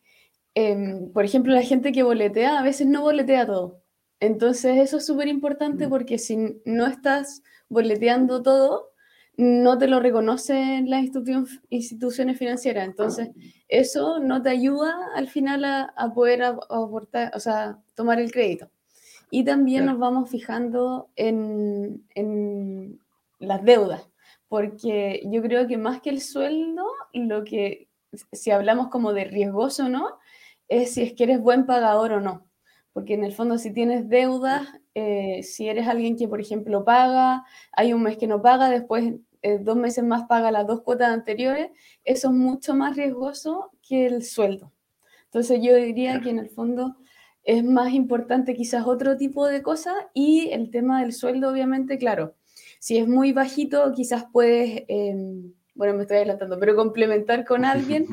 em, por ejemplo, la gente que boletea a veces no boletea todo. Entonces eso es súper importante mm. porque si no estás boleteando todo, no te lo reconocen las instituciones financieras. Entonces, eso no te ayuda al final a, poder aportar, o sea, tomar el crédito. Y también nos vamos fijando en, en, las deudas, porque yo creo que más que el sueldo, lo que, si hablamos como de riesgoso o no, es si es que eres buen pagador o no. Porque en el fondo, si tienes deudas, eh, si eres alguien que, por ejemplo, paga, hay un mes que no paga, después eh, dos meses más paga las dos cuotas anteriores, eso es mucho más riesgoso que el sueldo. Entonces yo diría que en el fondo es más importante quizás otro tipo de cosas y el tema del sueldo, obviamente, claro, si es muy bajito, quizás puedes, em, bueno, me estoy adelantando, pero complementar con alguien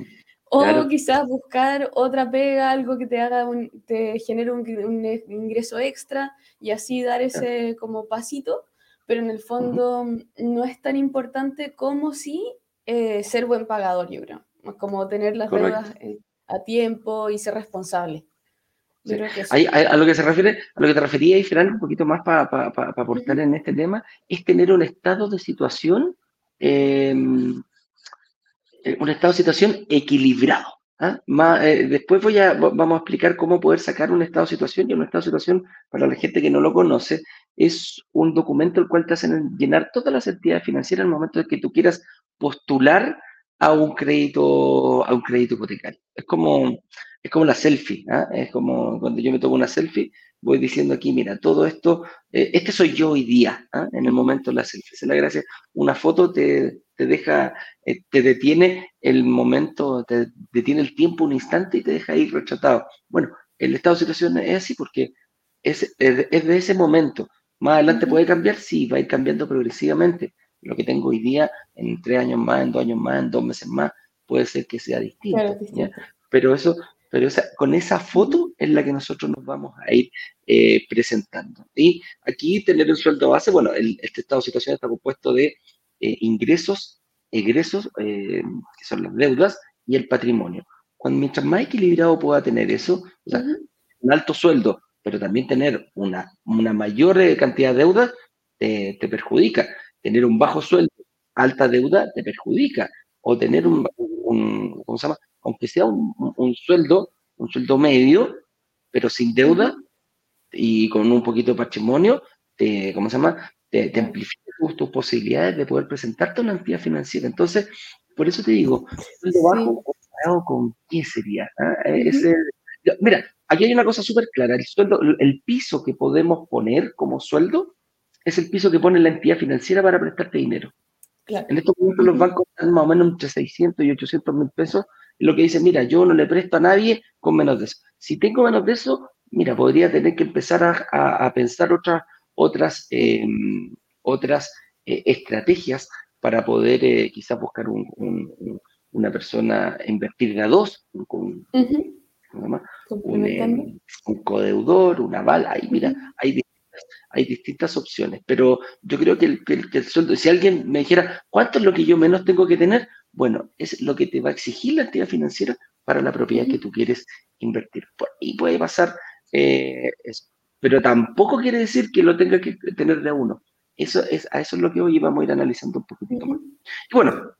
o quizás buscar otra pega, algo que te haga, te genere un, ingreso extra y así dar ese como pasito, pero en el fondo no es tan importante como si eh, ser buen pagador, yo creo, como tener las deudas eh, a tiempo y ser responsable. A lo que se refiere, a lo que te refería, y Fran, un poquito más para aportar en este tema, es tener un estado de situación em, eh, un estado de situación equilibrado. ¿ah? Eh, después voy a, vamos a explicar cómo poder sacar un estado de situación y un estado de situación, para la gente que no lo conoce, es un documento el cual te hacen llenar todas las entidades financieras en el momento de que tú quieras postular a un crédito, a un crédito hipotecario. Es como, es como la selfie, ¿ah? es como cuando yo me tomo una selfie, voy diciendo aquí, mira, todo esto, eh, este soy yo hoy día, ¿ah? en el momento de la selfie. Es la gracia, una foto te, te deja, eh, te detiene el momento, te detiene el tiempo un instante y te deja ir retratado. Bueno, el estado de situación es así porque es, es de ese momento. Más adelante puede cambiar, sí, va a ir cambiando progresivamente. Lo que tengo hoy día, en tres años más, en dos años más, en dos meses más, puede ser que sea distinto. Pero eso, pero con esa foto es la que nosotros nos vamos a ir eh, presentando. Y aquí tener un sueldo base, bueno, este estado de situación está compuesto de eh, ingresos, egresos, eh, que son las deudas, y el patrimonio. Cuando mientras más equilibrado pueda tener eso, un alto sueldo, pero también tener una, una mayor cantidad de deudas, te perjudica. Tener un bajo sueldo, alta deuda, te perjudica. O tener un, un ¿cómo se llama? Aunque sea un, un, sueldo, un sueldo medio, pero sin deuda y con un poquito de patrimonio, te, ¿cómo se llama? Te, amplifica tus, posibilidades de poder presentarte a una entidad financiera. Entonces, por eso te digo, sueldo bajo comparado con qué sería. Ese, mira, aquí hay una cosa súper clara. El sueldo, el piso que podemos poner como sueldo es el piso que pone la entidad financiera para prestarte dinero. En estos momentos los bancos están más o menos entre 600 y 800 mil pesos. Y lo que dicen, mira, yo no le presto a nadie con menos de eso. Si tengo menos de eso, mira, podría tener que empezar a, pensar otras, otras, em, otras eh, estrategias para poder eh, quizás buscar una persona, invertir a dos, con, un, em, un, codeudor, una bala. Ahí, mira, hay hay distintas opciones, pero yo creo que el, el, sueldo, si alguien me dijera, ¿cuánto es lo que yo menos tengo que tener? Bueno, es lo que te va a exigir la actividad financiera para la propiedad que tú quieres invertir. Y puede pasar eh, eso. Pero tampoco quiere decir que lo tenga que tener de uno. Eso es, a eso es lo que hoy vamos a ir analizando un poquito más. Y bueno,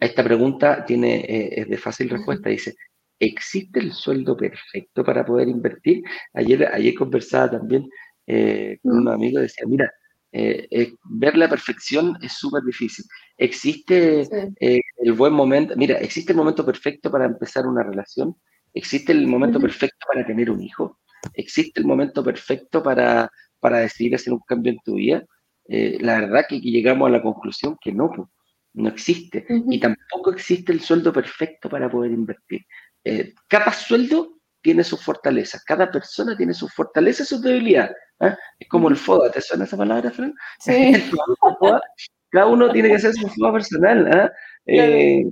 esta pregunta tiene, eh, es de fácil respuesta. Dice, ¿existe el sueldo perfecto para poder invertir? Ayer, ayer conversaba también eh, con un amigo decía, mira, eh, ver la perfección es súper difícil. Existe eh, el buen momento, mira, existe el momento perfecto para empezar una relación, existe el momento perfecto para tener un hijo, existe el momento perfecto para, para decidir hacer un cambio en tu vida. la verdad que, llegamos a la conclusión que no, no existe. Y tampoco existe el sueldo perfecto para poder invertir. cada sueldo tiene sus fortalezas, cada persona tiene sus fortalezas y sus debilidades. ¿Ah? Es como el FODA, ¿te suena esa palabra, Fran? Sí. Cada uno tiene que hacer su FODA personal. ¿ah? Eh,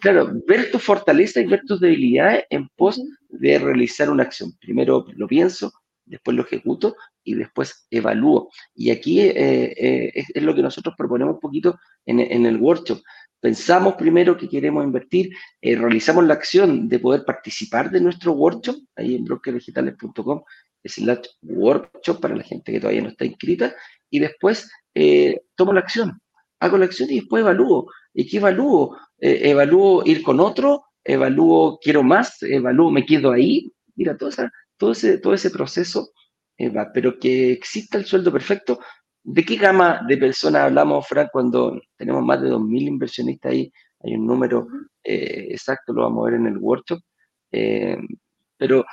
claro. ver tu fortaleza y ver tus debilidades en pos de realizar una acción. Primero lo pienso, después lo ejecuto y después evalúo. Y aquí eh, eh, es, lo que nosotros proponemos un poquito en, en el workshop. Pensamos primero que queremos invertir, realizamos la acción de poder participar de nuestro workshop, ahí en brokerdigitales.com slash workshop para la gente que todavía no está inscrita, y después eh, tomo la acción, hago la acción y después evalúo. ¿Y qué evalúo? Eh, evalúo ir con otro, evalúo quiero más, evalúo me quedo ahí. Mira, todo, todo, ese, todo ese proceso eh, va, pero que exista el sueldo perfecto. ¿De qué gama de personas hablamos, Frank, cuando tenemos más de 2.000 inversionistas ahí? Hay un número exacto, lo vamos a ver en el workshop. pero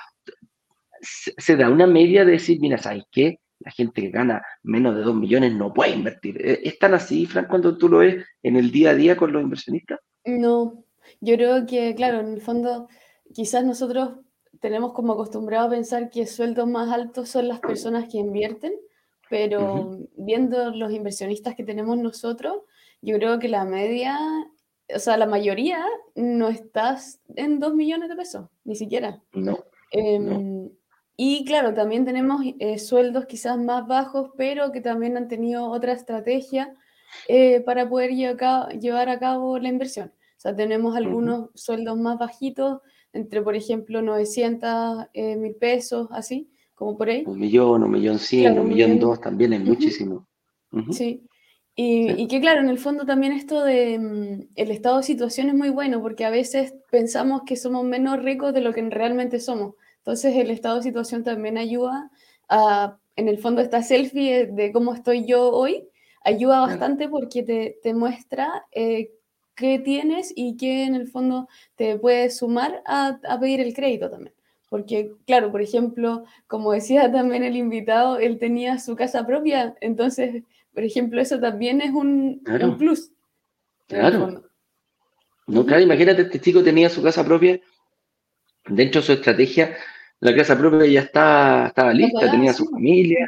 se, da una media de decir, mira, ¿sabes qué? La gente que gana menos de 2 millones no puede invertir. ¿E-, ¿Es tan así, Fran, cuando tú lo ves en el día a día con los inversionistas? No, yo creo que, claro, en el fondo, quizás nosotros tenemos como acostumbrado a pensar que sueldos más altos son las personas que invierten, pero viendo los inversionistas que tenemos nosotros, yo creo que la media, o sea, la mayoría no estás en 2 millones de pesos, ni siquiera. No. Em, y claro, también tenemos eh, sueldos quizás más bajos, pero que también han tenido otra estrategia eh, para poder llevar a cabo la inversión. O sea, tenemos algunos sueldos más bajitos, entre, por ejemplo, 900 eh, mil pesos, así, como por ahí. Un millón, un millón cien, un millón dos, también es muchísimo. Sí. Y, que claro, en el fondo también esto de mm, el estado de situación es muy bueno porque a veces pensamos que somos menos ricos de lo que realmente somos. Entonces el estado de situación también ayuda a, en el fondo esta selfie de cómo estoy yo hoy, ayuda bastante porque te, te muestra eh, qué tienes y qué en el fondo te puede sumar a, a pedir el crédito también. Porque, claro, por ejemplo, como decía también el invitado, él tenía su casa propia, entonces por ejemplo, eso también es un, plus. Claro. No, claro, imagínate, este chico tenía su casa propia, dentro de su estrategia, la casa propia ya está, estaba lista, tenía su familia,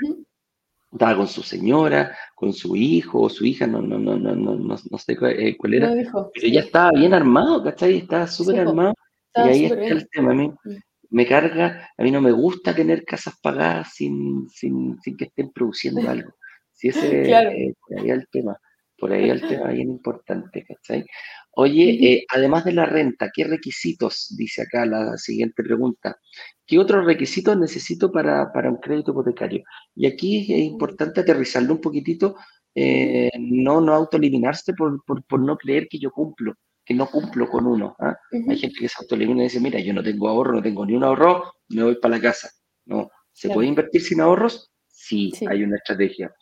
estaba con su señora, con su hijo o su hija, no, no, no, no, no, no, sé eh, cuál, era, pero ya estaba bien armado, ¿cachai? Estaba súper armado. y ahí está el tema. A mí me carga, a mí no me gusta tener casas pagadas sin, sin, sin que estén produciendo algo. Si ese, eh, por ahí el tema, por ahí el tema bien importante, ¿cachai? Oye, eh, además de la renta, ¿qué requisitos, dice acá la siguiente pregunta, qué otros requisitos necesito para, un crédito hipotecario? Y aquí es importante aterrizarlo un poquitito, eh, no, no autoeliminarse por, por, no creer que yo cumplo, que no cumplo con uno. ¿ah? Hay gente que se autoelimina y dice, mira, yo no tengo ahorro, no tengo ni un ahorro, me voy para la casa. No, ¿se puede invertir sin ahorros? sí, hay una estrategia.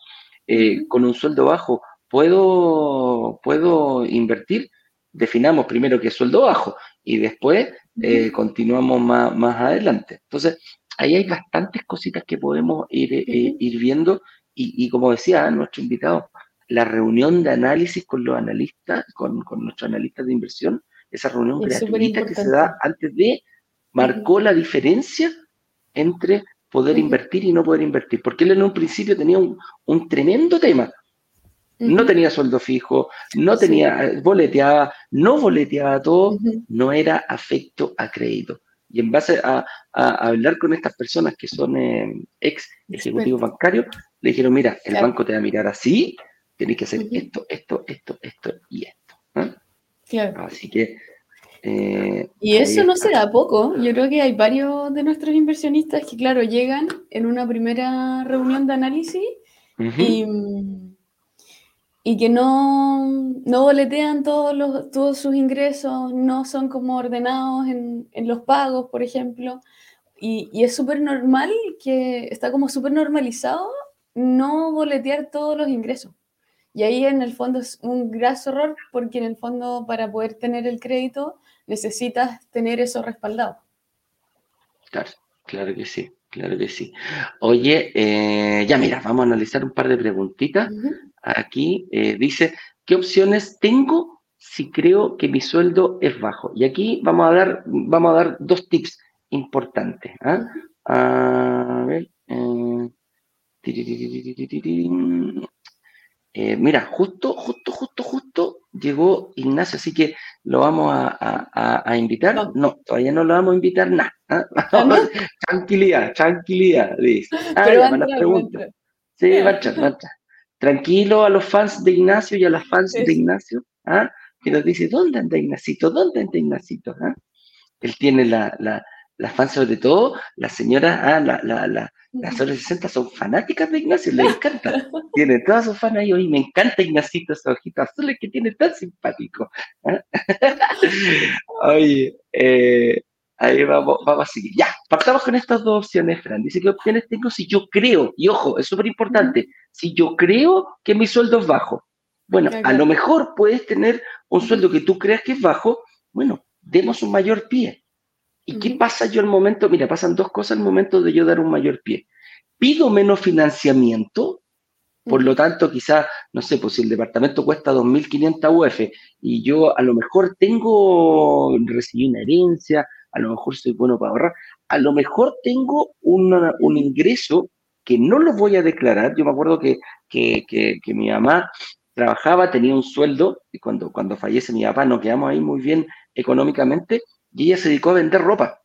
Eh, con un sueldo bajo, ¿puedo, ¿puedo invertir? Definamos primero qué es sueldo bajo y después eh, continuamos más, más adelante. Entonces, ahí hay bastantes cositas que podemos ir, eh, ir viendo y, como decía nuestro invitado, la reunión de análisis con los analistas, con, con nuestros analistas de inversión, esa reunión gratuita que se da antes de, marcó la diferencia entre poder invertir y no poder invertir, porque él en un principio tenía un, tremendo tema. No tenía sueldo fijo, no tenía, eh, boleteaba, no boleteaba todo, no era afecto a crédito. Y en base a, hablar con estas personas que son eh, ex ejecutivos bancarios, le dijeron, mira, el banco te va a mirar así, tienes que hacer esto, esto, esto, esto y esto. Así que eh, y eso no se da poco. Yo creo que hay varios de nuestros inversionistas que, claro, llegan en una primera reunión de análisis y, que no, no boletean todos, los, todos sus ingresos, no son como ordenados en, en los pagos, por ejemplo. Y, y es súper normal que está como súper normalizado no boletear todos los ingresos. Y ahí en el fondo es un graso error porque en el fondo para poder tener el crédito necesitas tener eso respaldado. Claro, claro que sí, claro que sí. Oye, eh, ya mira, vamos a analizar un par de preguntitas. Aquí eh, dice, ¿qué opciones tengo si creo que mi sueldo es bajo? Y aquí vamos a dar, vamos a dar dos tips importantes. ¿ah? A ver. Eh, eh, mira, justo, justo, justo, justo llegó Ignacio, así que lo vamos a, invitar. No. todavía no lo vamos a invitar nada. ¿ah? tranquilidad, tranquilidad, dice. Ah, Pero Sí, marcha, marcha. Tranquilo a los fans de Ignacio y a las fans de Ignacio, ¿ah? que nos dice, ¿dónde anda Ignacito? ¿Dónde anda Ignacito? ¿ah? Él tiene la, la, las fans sobre todo, las señoras, ah, la, la, la, las sobre 60 son fanáticas de Ignacio, les encanta. Tiene todas sus fans ahí, hoy me encanta Ignacito, ese ojito azul que tiene tan simpático. ¿ah? Oye, eh, ahí vamos, vamos a seguir. Ya, partamos con estas dos opciones, Fran. Dice, ¿qué opciones tengo si yo creo? Y ojo, es súper importante, si yo creo que mi sueldo es bajo. Bueno, a lo mejor puedes tener un sueldo que tú creas que es bajo, bueno, demos un mayor pie ¿Y qué pasa yo al momento? Mira, pasan dos cosas al momento de yo dar un mayor pie. Pido menos financiamiento, por lo tanto, quizás, no sé, pues si el departamento cuesta 2.500 UF y yo a lo mejor tengo, recibí una herencia, a lo mejor soy bueno para ahorrar, a lo mejor tengo un ingreso que no lo voy a declarar. Yo me acuerdo que, que, que, mi mamá trabajaba, tenía un sueldo, y cuando, cuando fallece mi papá nos quedamos ahí muy bien económicamente, y ella se dedicó a vender ropa.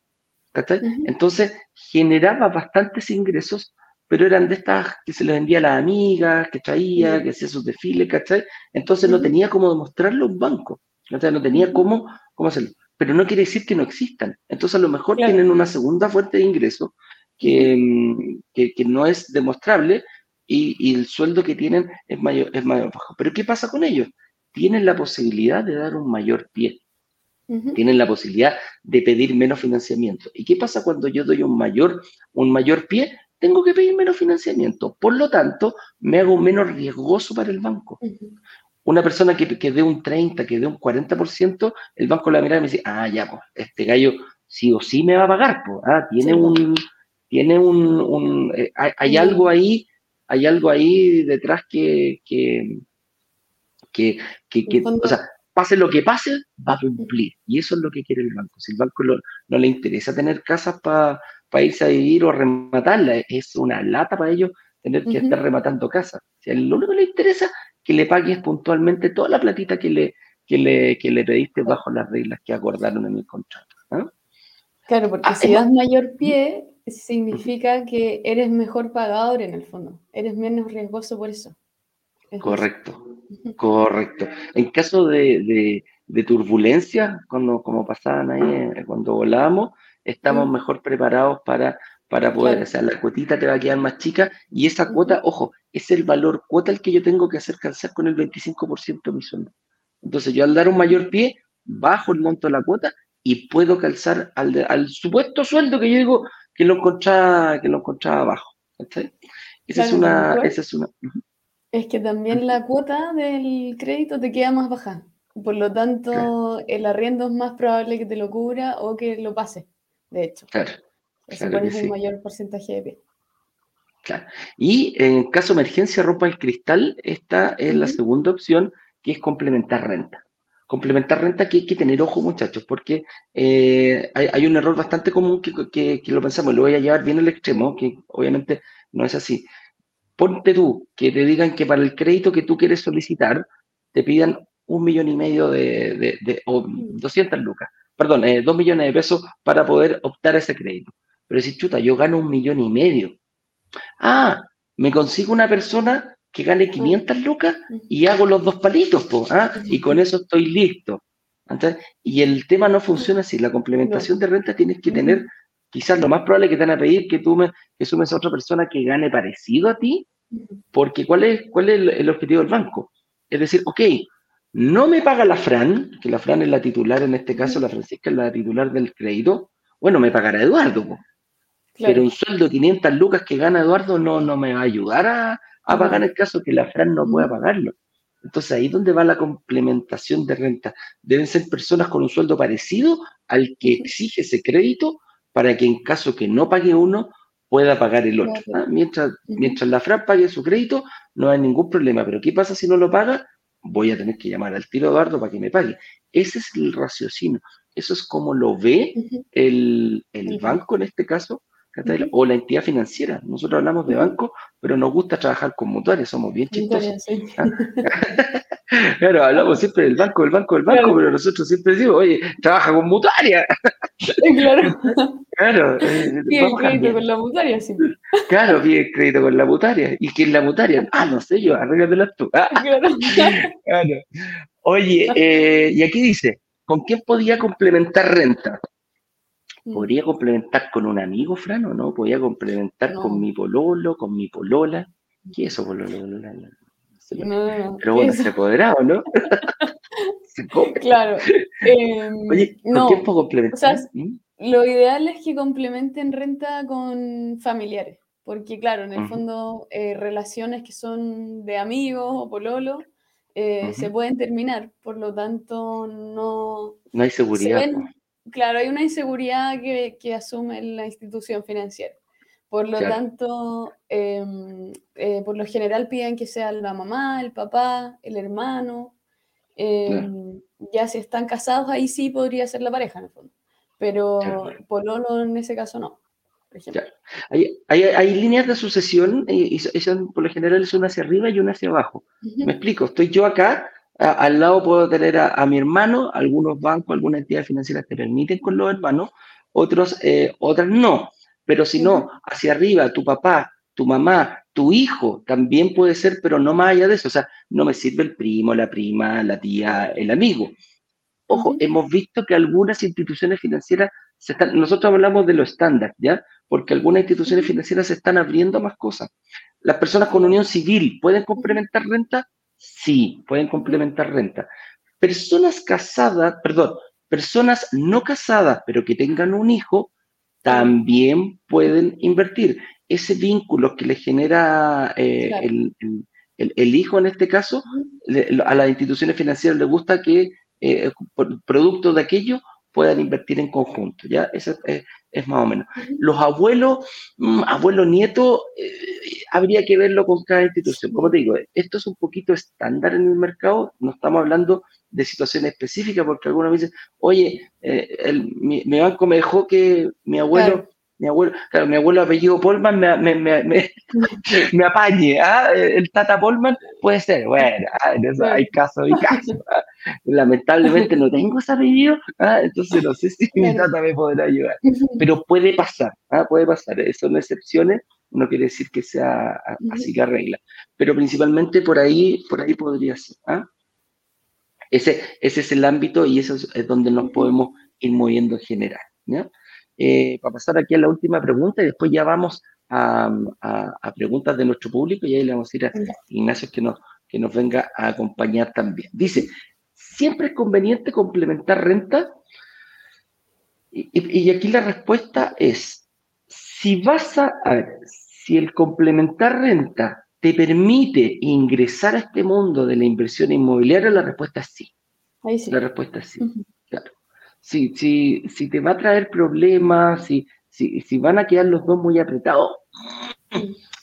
¿cachai? Entonces generaba bastantes ingresos, pero eran de estas que se le vendía a las amigas, que traía, que hacía sus desfiles, ¿cachai? Entonces no tenía cómo demostrarlo un banco, ¿cachai? No tenía cómo, cómo hacerlo. Pero no quiere decir que no existan. Entonces a lo mejor tienen una segunda fuente de ingreso que, que, que, no es demostrable, y, el sueldo que tienen es mayor, es mayor bajo. Pero ¿qué pasa con ellos? Tienen la posibilidad de dar un mayor pie. Tienen la posibilidad de pedir menos financiamiento. ¿Y qué pasa cuando yo doy un mayor, un mayor pie? Tengo que pedir menos financiamiento. Por lo tanto, me hago menos riesgoso para el banco. Una persona que, que dé un 30, que dé un 40%, el banco la mira y me dice, ah, ya, pues, este gallo sí o sí me va a pagar, pues, ah, tiene un, tiene un, eh, hay, algo ahí, hay algo ahí detrás que, que, que, que, o sea, pase lo que pase, va a cumplir. Y eso es lo que quiere el banco. Si el banco no le interesa tener casas para irse a vivir o rematarla, es una lata para ellos tener que estar rematando casas. Si a lo único que le interesa que le pagues puntualmente toda la platita que le, que le, que le pediste bajo las reglas que acordaron en el contrato. ¿ah? Claro, porque ah, si das mayor pie, significa que eres mejor pagador en el fondo, eres menos riesgoso por eso. Correcto, correcto. En caso de, turbulencia, cuando, como pasaban ahí, eh, cuando volábamos, estamos mejor preparados para, para poder, o sea, la cuotita te va a quedar más chica y esa cuota, ojo, es el valor cuota el que yo tengo que hacer calzar con el 25% de mi sueldo. Entonces yo al dar un mayor pie, bajo el monto de la cuota y puedo calzar al, al supuesto sueldo que yo digo que lo encontraba, que lo encontraba abajo. Esa, es una, esa es una. Es que también la cuota del crédito te queda más baja. Por lo tanto, el arriendo es más probable que te lo cubra o que lo pase, de hecho. Claro. Eso pones un mayor porcentaje de pie. Claro. Y en caso de emergencia, ropa el cristal, esta es la segunda opción, que es complementar renta. Complementar renta que hay que tener ojo, muchachos, porque eh, hay, un error bastante común que, que, lo pensamos, lo voy a llevar bien al extremo, que obviamente no es así ponte tú que te digan que para el crédito que tú quieres solicitar te pidan un millón y medio de, de, o 200 lucas, perdón, eh, dos millones de pesos para poder optar a ese crédito. Pero si chuta, yo gano un millón y medio. Ah, me consigo una persona que gane 500 lucas y hago los dos palitos, ¿ah? y con eso estoy listo. y el tema no funciona así. La complementación de renta tienes que tener quizás lo más probable es que te van a pedir que tú me, sumes a otra persona que gane parecido a ti, porque ¿cuál es, cuál es el, objetivo del banco? Es decir, ok, no me paga la Fran, que la Fran es la titular en este caso, la Francisca es la titular del crédito, bueno, me pagará Eduardo, pero un sueldo de 500 lucas que gana Eduardo no, no me va a ayudar a, a pagar el caso que la Fran no pueda pagarlo. Entonces ahí es donde va la complementación de renta. Deben ser personas con un sueldo parecido al que exige ese crédito para que en caso que no pague uno, pueda pagar el otro. ¿ah? Mientras, mientras la FRAP pague su crédito, no hay ningún problema. Pero ¿qué pasa si no lo paga? Voy a tener que llamar al tiro Eduardo para que me pague. Ese es el raciocinio. Eso es como lo ve el, el banco en este caso, o la entidad financiera. Nosotros hablamos de banco, pero nos gusta trabajar con mutuarias, somos bien chistosos. ¿ah? claro, hablamos siempre del banco, del banco, del banco, pero nosotros siempre decimos, oye, trabaja con mutuaria. claro. Claro. Eh, pide crédito con la mutaria, sí. Claro, pide crédito con la mutaria. ¿Y quién es la mutaria? Ah, no sé yo, arréglatela tú. Ah. Claro. Oye, eh, y aquí dice, ¿con quién podía complementar renta? Mm. ¿Podría complementar con un amigo, Fran, o no? ¿Podría complementar con mi pololo, con mi polola? ¿Qué es eso, pololo? No, no, Pero bueno, se podrá, ¿o no? claro. Em, Oye, ¿con quién puedo complementar? ¿Mm? Lo ideal es que complementen renta con familiares, porque claro, en el fondo eh, relaciones que son de amigos o pololo eh, se pueden terminar, por lo tanto no... No hay seguridad. Claro, hay una inseguridad que, que, asume la institución financiera. Por lo tanto, em, eh, por lo general piden que sea la mamá, el papá, el hermano. Em, ya si están casados, ahí sí podría ser la pareja en el fondo pero Pololo en ese caso no. Hay, hay, líneas de sucesión y, por lo general es una hacia arriba y una hacia abajo. Me explico, estoy yo acá, al lado puedo tener a, mi hermano, algunos bancos, algunas entidades financieras te permiten con los hermanos, otros, eh, otras no. Pero si no, hacia arriba, tu papá, tu mamá, tu hijo también puede ser, pero no más allá de eso. O sea, no me sirve el primo, la prima, la tía, el amigo. Ojo, hemos visto que algunas instituciones financieras nosotros hablamos de lo estándar, ¿ya? Porque algunas instituciones financieras se están abriendo más cosas. ¿Las personas con unión civil pueden complementar renta? Sí, pueden complementar renta. Personas casadas, perdón, personas no casadas, pero que tengan un hijo, también pueden invertir. Ese vínculo que le genera eh, el, hijo en este caso, a las instituciones financieras les gusta que eh, producto de aquello puedan invertir en conjunto, ¿ya? Es, más o menos. Los abuelos, mm, abuelos nietos, eh, habría que verlo con cada institución. Como te digo, esto es un poquito estándar en el mercado, no estamos hablando de situaciones específicas, porque algunos me dicen, oye, eh, mi, banco me dejó que mi abuelo mi abuelo, claro, mi abuelo apellido Polman me, me, me, me, apañe, ¿ah? el Tata Polman puede ser, bueno, ah, hay casos y casos. ¿ah? Lamentablemente no tengo ese apellido, ¿ah? entonces no sé si mi Tata me podrá ayudar, pero puede pasar, ¿ah? puede pasar, son excepciones, no quiere decir que sea así que regla, pero principalmente por ahí, por ahí podría ser. Ese, ese es el ámbito y eso es donde nos podemos ir moviendo en general. ¿ya? Eh, para pasar aquí a la última pregunta y después ya vamos a, preguntas de nuestro público y ahí le vamos a ir a Ignacio que nos, que nos venga a acompañar también. Dice, ¿siempre es conveniente complementar renta? Y, aquí la respuesta es, si vas a, a ver, si el complementar renta te permite ingresar a este mundo de la inversión inmobiliaria, la respuesta es sí. La respuesta es sí, claro si, si, si te va a traer problemas, si, si, si van a quedar los dos muy apretados,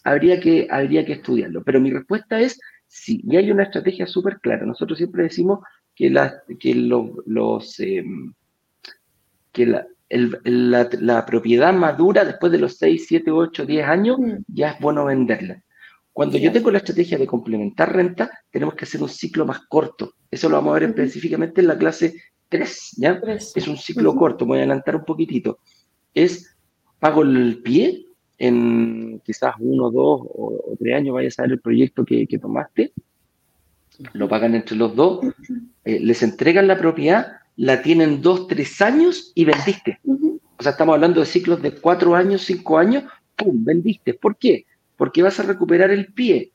habría que, habría que estudiarlo. Pero mi respuesta es sí, y hay una estrategia súper clara. Nosotros siempre decimos que, la, que los, em, que la, la, propiedad madura después de los 6, 7, 8, 10 años, mm. ya es bueno venderla. Cuando yo tengo la estrategia de complementar renta, tenemos que hacer un ciclo más corto. Eso lo vamos a ver específicamente en la clase tres, ¿ya? Es un ciclo corto, voy a adelantar un poquitito. Es pago el pie, en quizás uno, dos o, tres años vaya a saber el proyecto que, tomaste, lo pagan entre los dos, eh, les entregan la propiedad, la tienen dos, tres años y vendiste. O sea, estamos hablando de ciclos de cuatro años, cinco años, ¡pum! Vendiste. ¿Por qué? Porque vas a recuperar el pie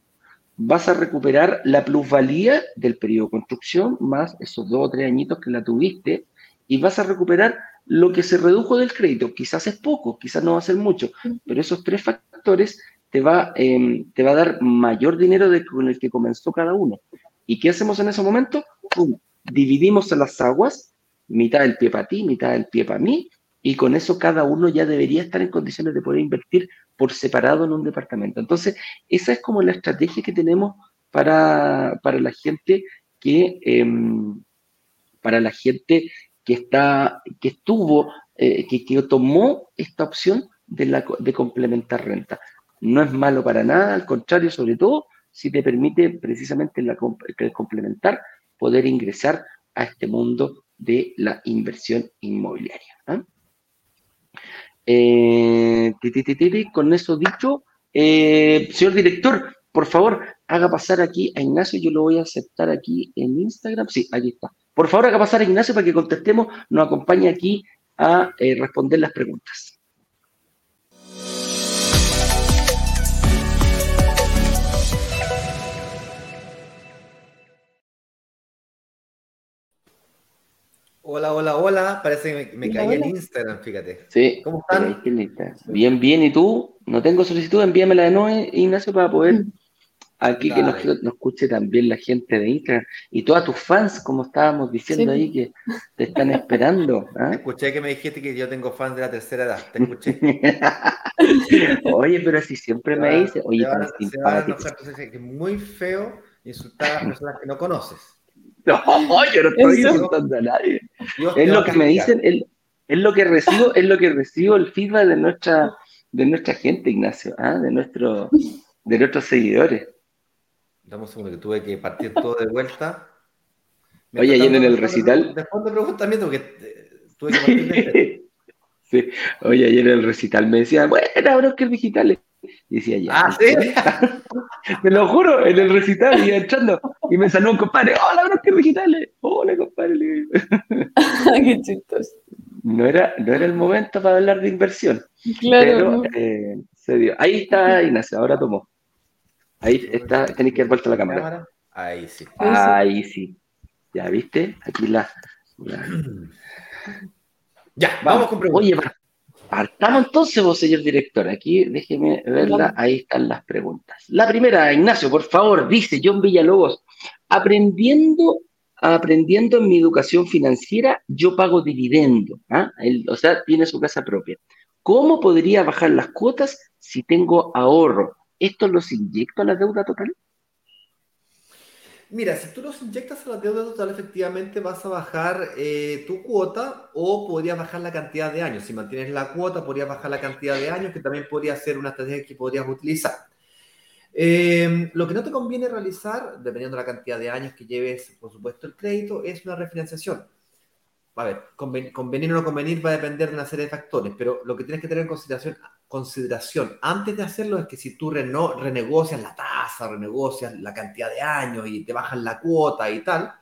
vas a recuperar la plusvalía del periodo de construcción más esos dos o tres añitos que la tuviste y vas a recuperar lo que se redujo del crédito. Quizás es poco, quizás no va a ser mucho, pero esos tres factores te va, em, te va a dar mayor dinero de, con el que comenzó cada uno. ¿Y qué hacemos en ese momento? Dividimos las aguas, mitad del pie para ti, mitad del pie para mí, y con eso cada uno ya debería estar en condiciones de poder invertir por separado en un departamento. Entonces, esa es como la estrategia que tenemos para, la gente que, em, para la gente que está, que estuvo, eh, que, que, tomó esta opción de, la, de complementar renta. No es malo para nada, al contrario, sobre todo si te permite precisamente la, complementar, poder ingresar a este mundo de la inversión inmobiliaria. ¿ah? Eh, con eso dicho, eh, señor director, por favor, haga pasar aquí a Ignacio, yo lo voy a aceptar aquí en Instagram. Sí, aquí está. Por favor, haga pasar a Ignacio para que contestemos, nos acompañe aquí a eh, responder las preguntas. Hola, hola, hola. Parece que me, caí en Instagram, fíjate. Sí. ¿Cómo están? Bien, bien. ¿Y tú? No tengo solicitud, envíamela de nuevo, Ignacio, para poder mm. aquí que nos, escuche también la gente de Instagram. Y todos tus fans, como estábamos diciendo ahí, que te están esperando. ¿ah? Escuché que me dijiste que yo tengo fans de la tercera edad. Te escuché. oye, pero si siempre me dices, oye, tan simpático. muy feo insultar a las personas que no conoces. No, yo no estoy insultando a nadie. es lo que me dicen, es, lo que recibo, es lo que recibo el feedback de nuestra, de nuestra gente, Ignacio, ¿ah? de, nuestro, de nuestros seguidores. Damos un segundo que tuve que partir todo de vuelta. Oye, ayer en el recital. Después de preguntas porque eh, tuve que partir de... sí. Oye, ayer en el recital me decían, bueno, ahora que digitales. Y decía, ya. Ah, sí. Te lo juro, en el recital iba entrando y me salió un compadre. Hola, que digitales. Hola, compadre. Qué chistoso. no era, no era el momento para hablar de inversión. Claro. Pero eh, se dio. Ahí está Ignacio, ahora tomó. Ahí está, tenéis que dar vuelta la cámara. Ahí sí. Ahí sí. Ya viste, aquí la. Ya, vamos, con preguntas. Oye, partamos entonces vos, señor director. Aquí déjeme verla, ahí están las preguntas. La primera, Ignacio, por favor, dice John Villalobos, aprendiendo aprendiendo en mi educación financiera, yo pago dividendo, ¿ah? o sea, tiene su casa propia. ¿Cómo podría bajar las cuotas si tengo ahorro? ¿Esto los inyecto a la deuda total? Mira, si tú los inyectas a la deuda total, efectivamente vas a bajar eh, tu cuota o podrías bajar la cantidad de años. Si mantienes la cuota, podrías bajar la cantidad de años, que también podría ser una estrategia que podrías utilizar. Em, lo que no te conviene realizar, dependiendo de la cantidad de años que lleves, por supuesto, el crédito, es una refinanciación. A ver, convenir o no convenir va a depender de una serie de factores, pero lo que tienes que tener en consideración, consideración antes de hacerlo es que si tú renegocias la tasa, renegocias la cantidad de años y te bajan la cuota y tal,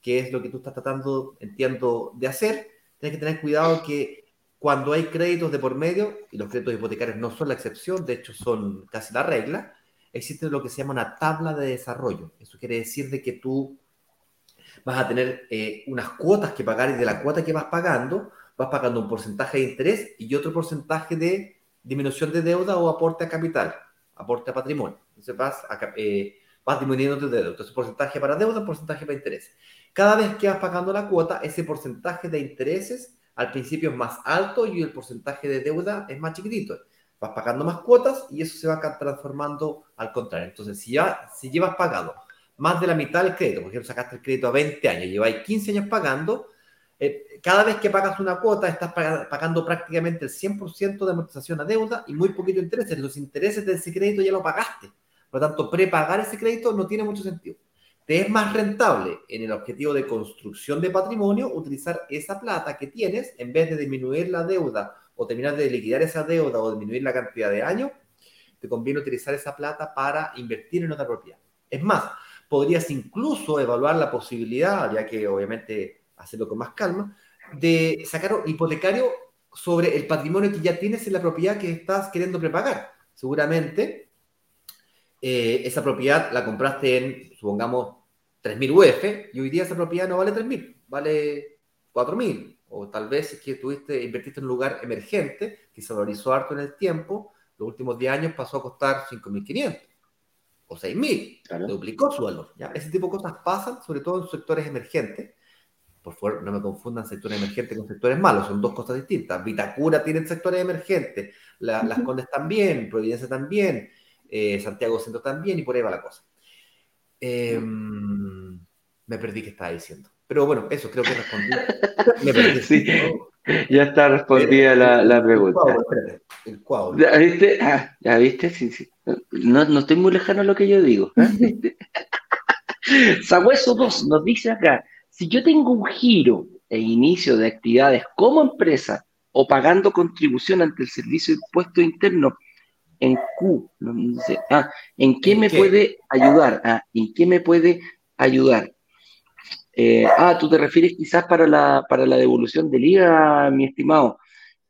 que es lo que tú estás tratando, entiendo, de hacer, tienes que tener cuidado que cuando hay créditos de por medio, y los créditos hipotecarios no son la excepción, de hecho son casi la regla, existe lo que se llama una tabla de desarrollo. Eso quiere decir de que tú vas a tener eh, unas cuotas que pagar y de la cuota que vas pagando, vas pagando un porcentaje de interés y otro porcentaje de disminución de deuda o aporte a capital, aporte a patrimonio. Entonces vas, eh, vas disminuyendo tu deuda. Entonces, porcentaje para deuda, porcentaje para interés. Cada vez que vas pagando la cuota, ese porcentaje de intereses al principio es más alto y el porcentaje de deuda es más chiquitito vas pagando más cuotas y eso se va transformando al contrario. Entonces, si, ya, si llevas pagado más de la mitad del crédito, por ejemplo, sacaste el crédito a 20 años, lleváis 15 años pagando, eh, cada vez que pagas una cuota estás pagando prácticamente el 100% de amortización a deuda y muy poquito intereses. Los intereses de ese crédito ya lo pagaste. Por lo tanto, prepagar ese crédito no tiene mucho sentido. Te es más rentable en el objetivo de construcción de patrimonio utilizar esa plata que tienes en vez de disminuir la deuda o terminar de liquidar esa deuda o disminuir la cantidad de años, te conviene utilizar esa plata para invertir en otra propiedad. Es más, podrías incluso evaluar la posibilidad, ya que obviamente hacerlo con más calma, de sacar un hipotecario sobre el patrimonio que ya tienes en la propiedad que estás queriendo prepagar. Seguramente eh, esa propiedad la compraste en, supongamos, 3.000 UF y hoy día esa propiedad no vale 3.000, vale 4.000 o tal vez es que tuviste, invertiste en un lugar emergente que se valorizó harto en el tiempo, los últimos 10 años pasó a costar 5.500 o 6.000, duplicó su valor. ¿ya? Ese tipo de cosas pasan, sobre todo en sectores emergentes. Por favor, no me confundan sectores emergentes con sectores malos, son dos cosas distintas. Vitacura tiene sectores emergentes, Las Condes también, Providencia también, eh, Santiago Centro también, y por ahí va la cosa. Em, me perdí qué estaba diciendo. Pero bueno, eso creo que respondí. sí, ya está respondida la, la, pregunta. El cuadro, ¿Ya viste? Ah, ¿Ya viste? Sí, sí. No, no, estoy muy lejano a lo que yo digo. ¿eh? Sagüeso 2 nos dice acá, si yo tengo un giro e inicio de actividades como empresa o pagando contribución ante el servicio de impuesto interno en Q, no, sé, ah, ¿en qué me puede ayudar? Ah, ¿En qué me puede ayudar? Eh, ah, tú te refieres quizás para la, para la devolución del IVA, mi estimado.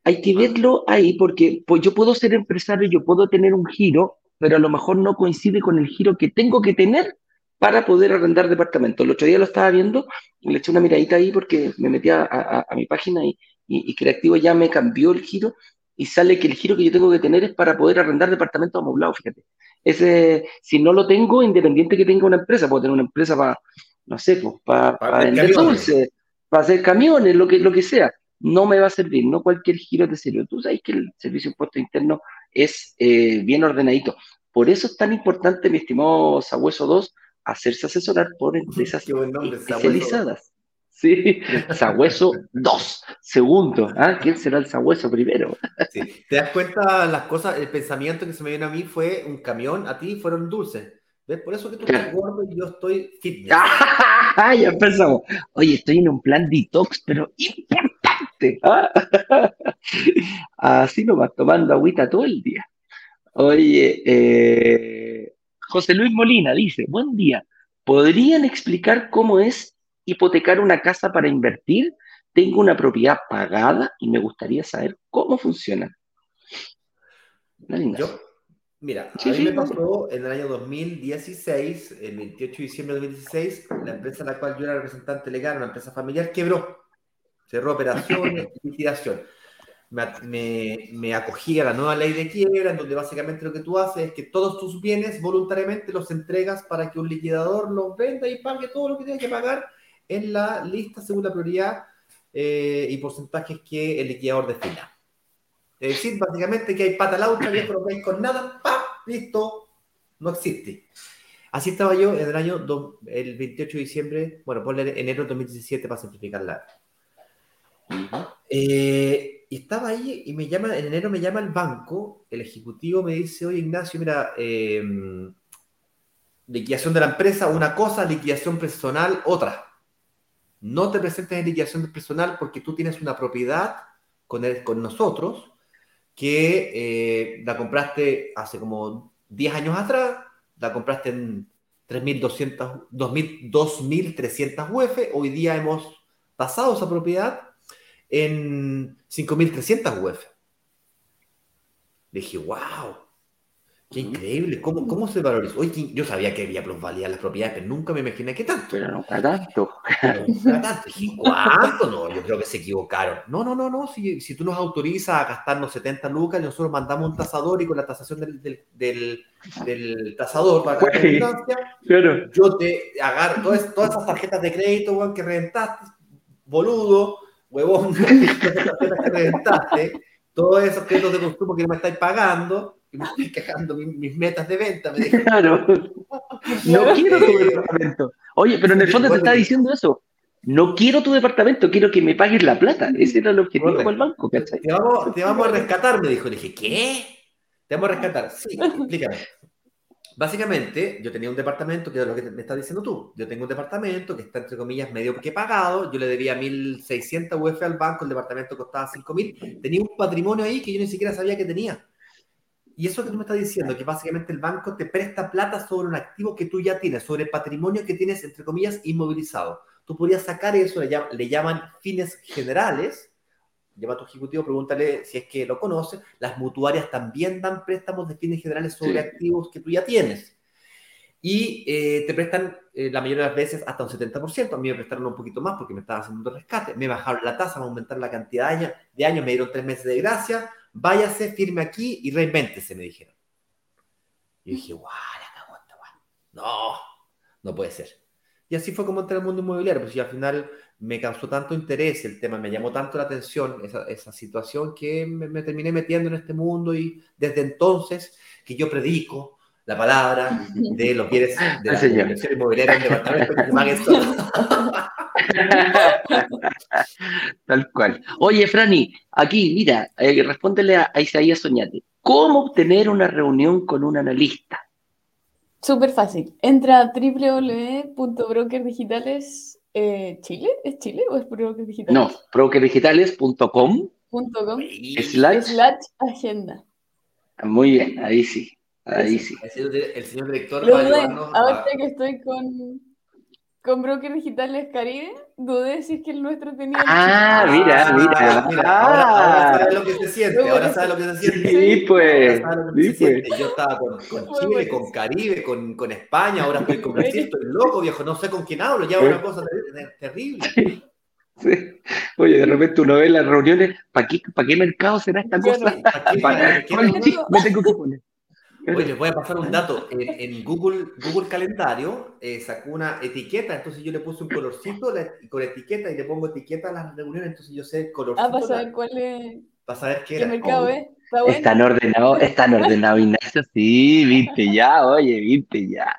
Hay que verlo ahí porque pues, yo puedo ser empresario, yo puedo tener un giro, pero a lo mejor no coincide con el giro que tengo que tener para poder arrendar departamento. El otro día lo estaba viendo, le eché una miradita ahí porque me metí a, mi página y, y, Creativo ya me cambió el giro y sale que el giro que yo tengo que tener es para poder arrendar departamento amoblado, fíjate. Ese, si no lo tengo, independiente que tenga una empresa, puedo tener una empresa para no sé, pues, para, vender dulce, para hacer camiones, lo que, lo que sea. No me va a servir, no cualquier giro de serio. Tú sabes que el servicio de impuesto interno es eh, bien ordenadito. Por eso es tan importante, mi estimado Sabueso 2, hacerse asesorar por empresas especializadas. Sí, Sabueso 2, segundo. ¿ah? ¿Quién será el Sabueso primero? Sí. ¿Te das cuenta las cosas? El pensamiento que se me viene a mí fue un camión, a ti fueron dulces. ¿Ves? Por eso que tú estás gordo y yo estoy fitness. Ah, ya empezamos. Oye, estoy en un plan detox, pero importante. ¿ah? Así nomás, tomando agüita todo el día. Oye, eh, José Luis Molina dice, buen día. ¿Podrían explicar cómo es hipotecar una casa para invertir? tengo una propiedad pagada y me gustaría saber cómo funciona. Yo, mira, a mí me pasó en el año 2016, el 28 de diciembre de 2016, la empresa en la cual yo era representante legal, una empresa familiar, quebró. Cerró operaciones, liquidación me, me, acogí a la nueva ley de quiebra, en donde básicamente lo que tú haces es que todos tus bienes voluntariamente los entregas para que un liquidador los venda y pague todo lo que tiene que pagar en la lista según la prioridad eh, y porcentajes que el liquidador defina. Es decir, básicamente que hay pata laucha, viejo, no veis con nada, ¡pam! Listo, no existe. Así estaba yo en el año, el 28 de diciembre, bueno, ponle enero de 2017 para simplificarla. eh, y estaba ahí y me llama, en enero me llama el banco, el ejecutivo me dice, oye Ignacio, mira, em, liquidación de la empresa, una cosa, liquidación personal, otra. No te presentes en liquidación personal porque tú tienes una propiedad con, con nosotros que eh, la compraste hace como 10 años atrás, la compraste en 3.200, 2.300 UF, hoy día hemos pasado esa propiedad en 5.300 UF. Dije, wow, qué increíble, ¿cómo, cómo se valoriza? Oye, yo sabía que había plusvalía en las propiedades, pero nunca me imaginé que tanto. Pero para tanto. Dije, ¿cuánto? No, yo creo que se equivocaron. No, no, no, no, si, si tú nos autorizas a gastarnos 70 lucas, nosotros mandamos un tasador y con la tasación del, del, del, del tasador para pues, claro. yo te agarro todas, todas esas tarjetas de crédito que reventaste, boludo, huevón, que reventaste, todos esos créditos de consumo que no me estáis pagando, y me estoy quejando mis, metas de venta. Me claro. No quiero tu departamento. Oye, pero en el fondo te está diciendo eso. No quiero tu departamento, quiero que me pagues la plata. Ese era el objetivo del banco, ¿cachai? Te vamos, te vamos a rescatar, me dijo. Le dije, ¿qué? Te vamos a rescatar. Sí, explícame. Básicamente, yo tenía un departamento, que es lo que me estás diciendo tú. Yo tengo un departamento que está, entre comillas, medio que pagado. Yo le debía 1.600 UF al banco, el departamento costaba 5.000. Tenía un patrimonio ahí que yo ni siquiera sabía que tenía. Y eso que tú me estás diciendo, que básicamente el banco te presta plata sobre un activo que tú ya tienes, sobre el patrimonio que tienes, entre comillas, inmovilizado. Tú podrías sacar eso, le llaman fines generales, llama a tu ejecutivo, pregúntale si es que lo conoce. Las mutuarias también dan préstamos de fines generales sobre activos que tú ya tienes. Y eh, te prestan eh, la mayoría de las veces hasta un 70%. A mí me prestaron un poquito más porque me estaban haciendo un rescate. Me bajaron la tasa, me aumentaron la cantidad de años, de años, me dieron tres meses de gracia. Váyase, firme aquí y reinvéntese, me dijeron. Y dije, guau, la cago No, no puede ser. Y así fue como entré al mundo inmobiliario. Pues y al final me causó tanto interés el tema, me llamó tanto la atención esa, esa situación que me, terminé metiendo en este mundo y desde entonces que yo predico la palabra de los bienes de la inmobiliaria en departamento que se Tal cual. Oye, Franny, aquí, mira, eh, respóndele a, a Isaías Soñate. ¿Cómo obtener una reunión con un analista? Súper fácil. Entra a www.brokerdigitales.com eh, ¿Chile? ¿Es Chile o es Broker Digitales? No, brokerdigitales.com slash, agenda. Muy bien, ahí sí. Ahí sí. El señor director va a ayudarnos. Ahora que estoy con, con Broker Digitales Caribe, dudé si es que el nuestro tenía. Ah, mira, ah, mira. mira. Ahora, ahora, sabes lo que se siente. Ahora sabes lo que se siente. Sí, pues. Sí, pues. Yo estaba con, con Chile, con Caribe, con, con, España. Ahora estoy con Brasil. Estoy loco, viejo. No sé con quién hablo. Ya es una cosa terrible. Sí. Oye, de repente uno ve las reuniones. ¿Para qué, ¿Para qué mercado será esta cosa? ¿Para qué? ¿Para qué? Me tengo que poner. Oye, les voy a pasar un dato. En, Google, Google Calendario eh, sacó una etiqueta, entonces yo le puse un colorcito con etiqueta y le pongo etiqueta a las reuniones, entonces yo sé el colorcito. Ah, para saber cuál es. Para saber qué, era. mercado es. Está bueno. Están ordenados, están ordenados, Ignacio. Sí, viste ya, oye, viste ya.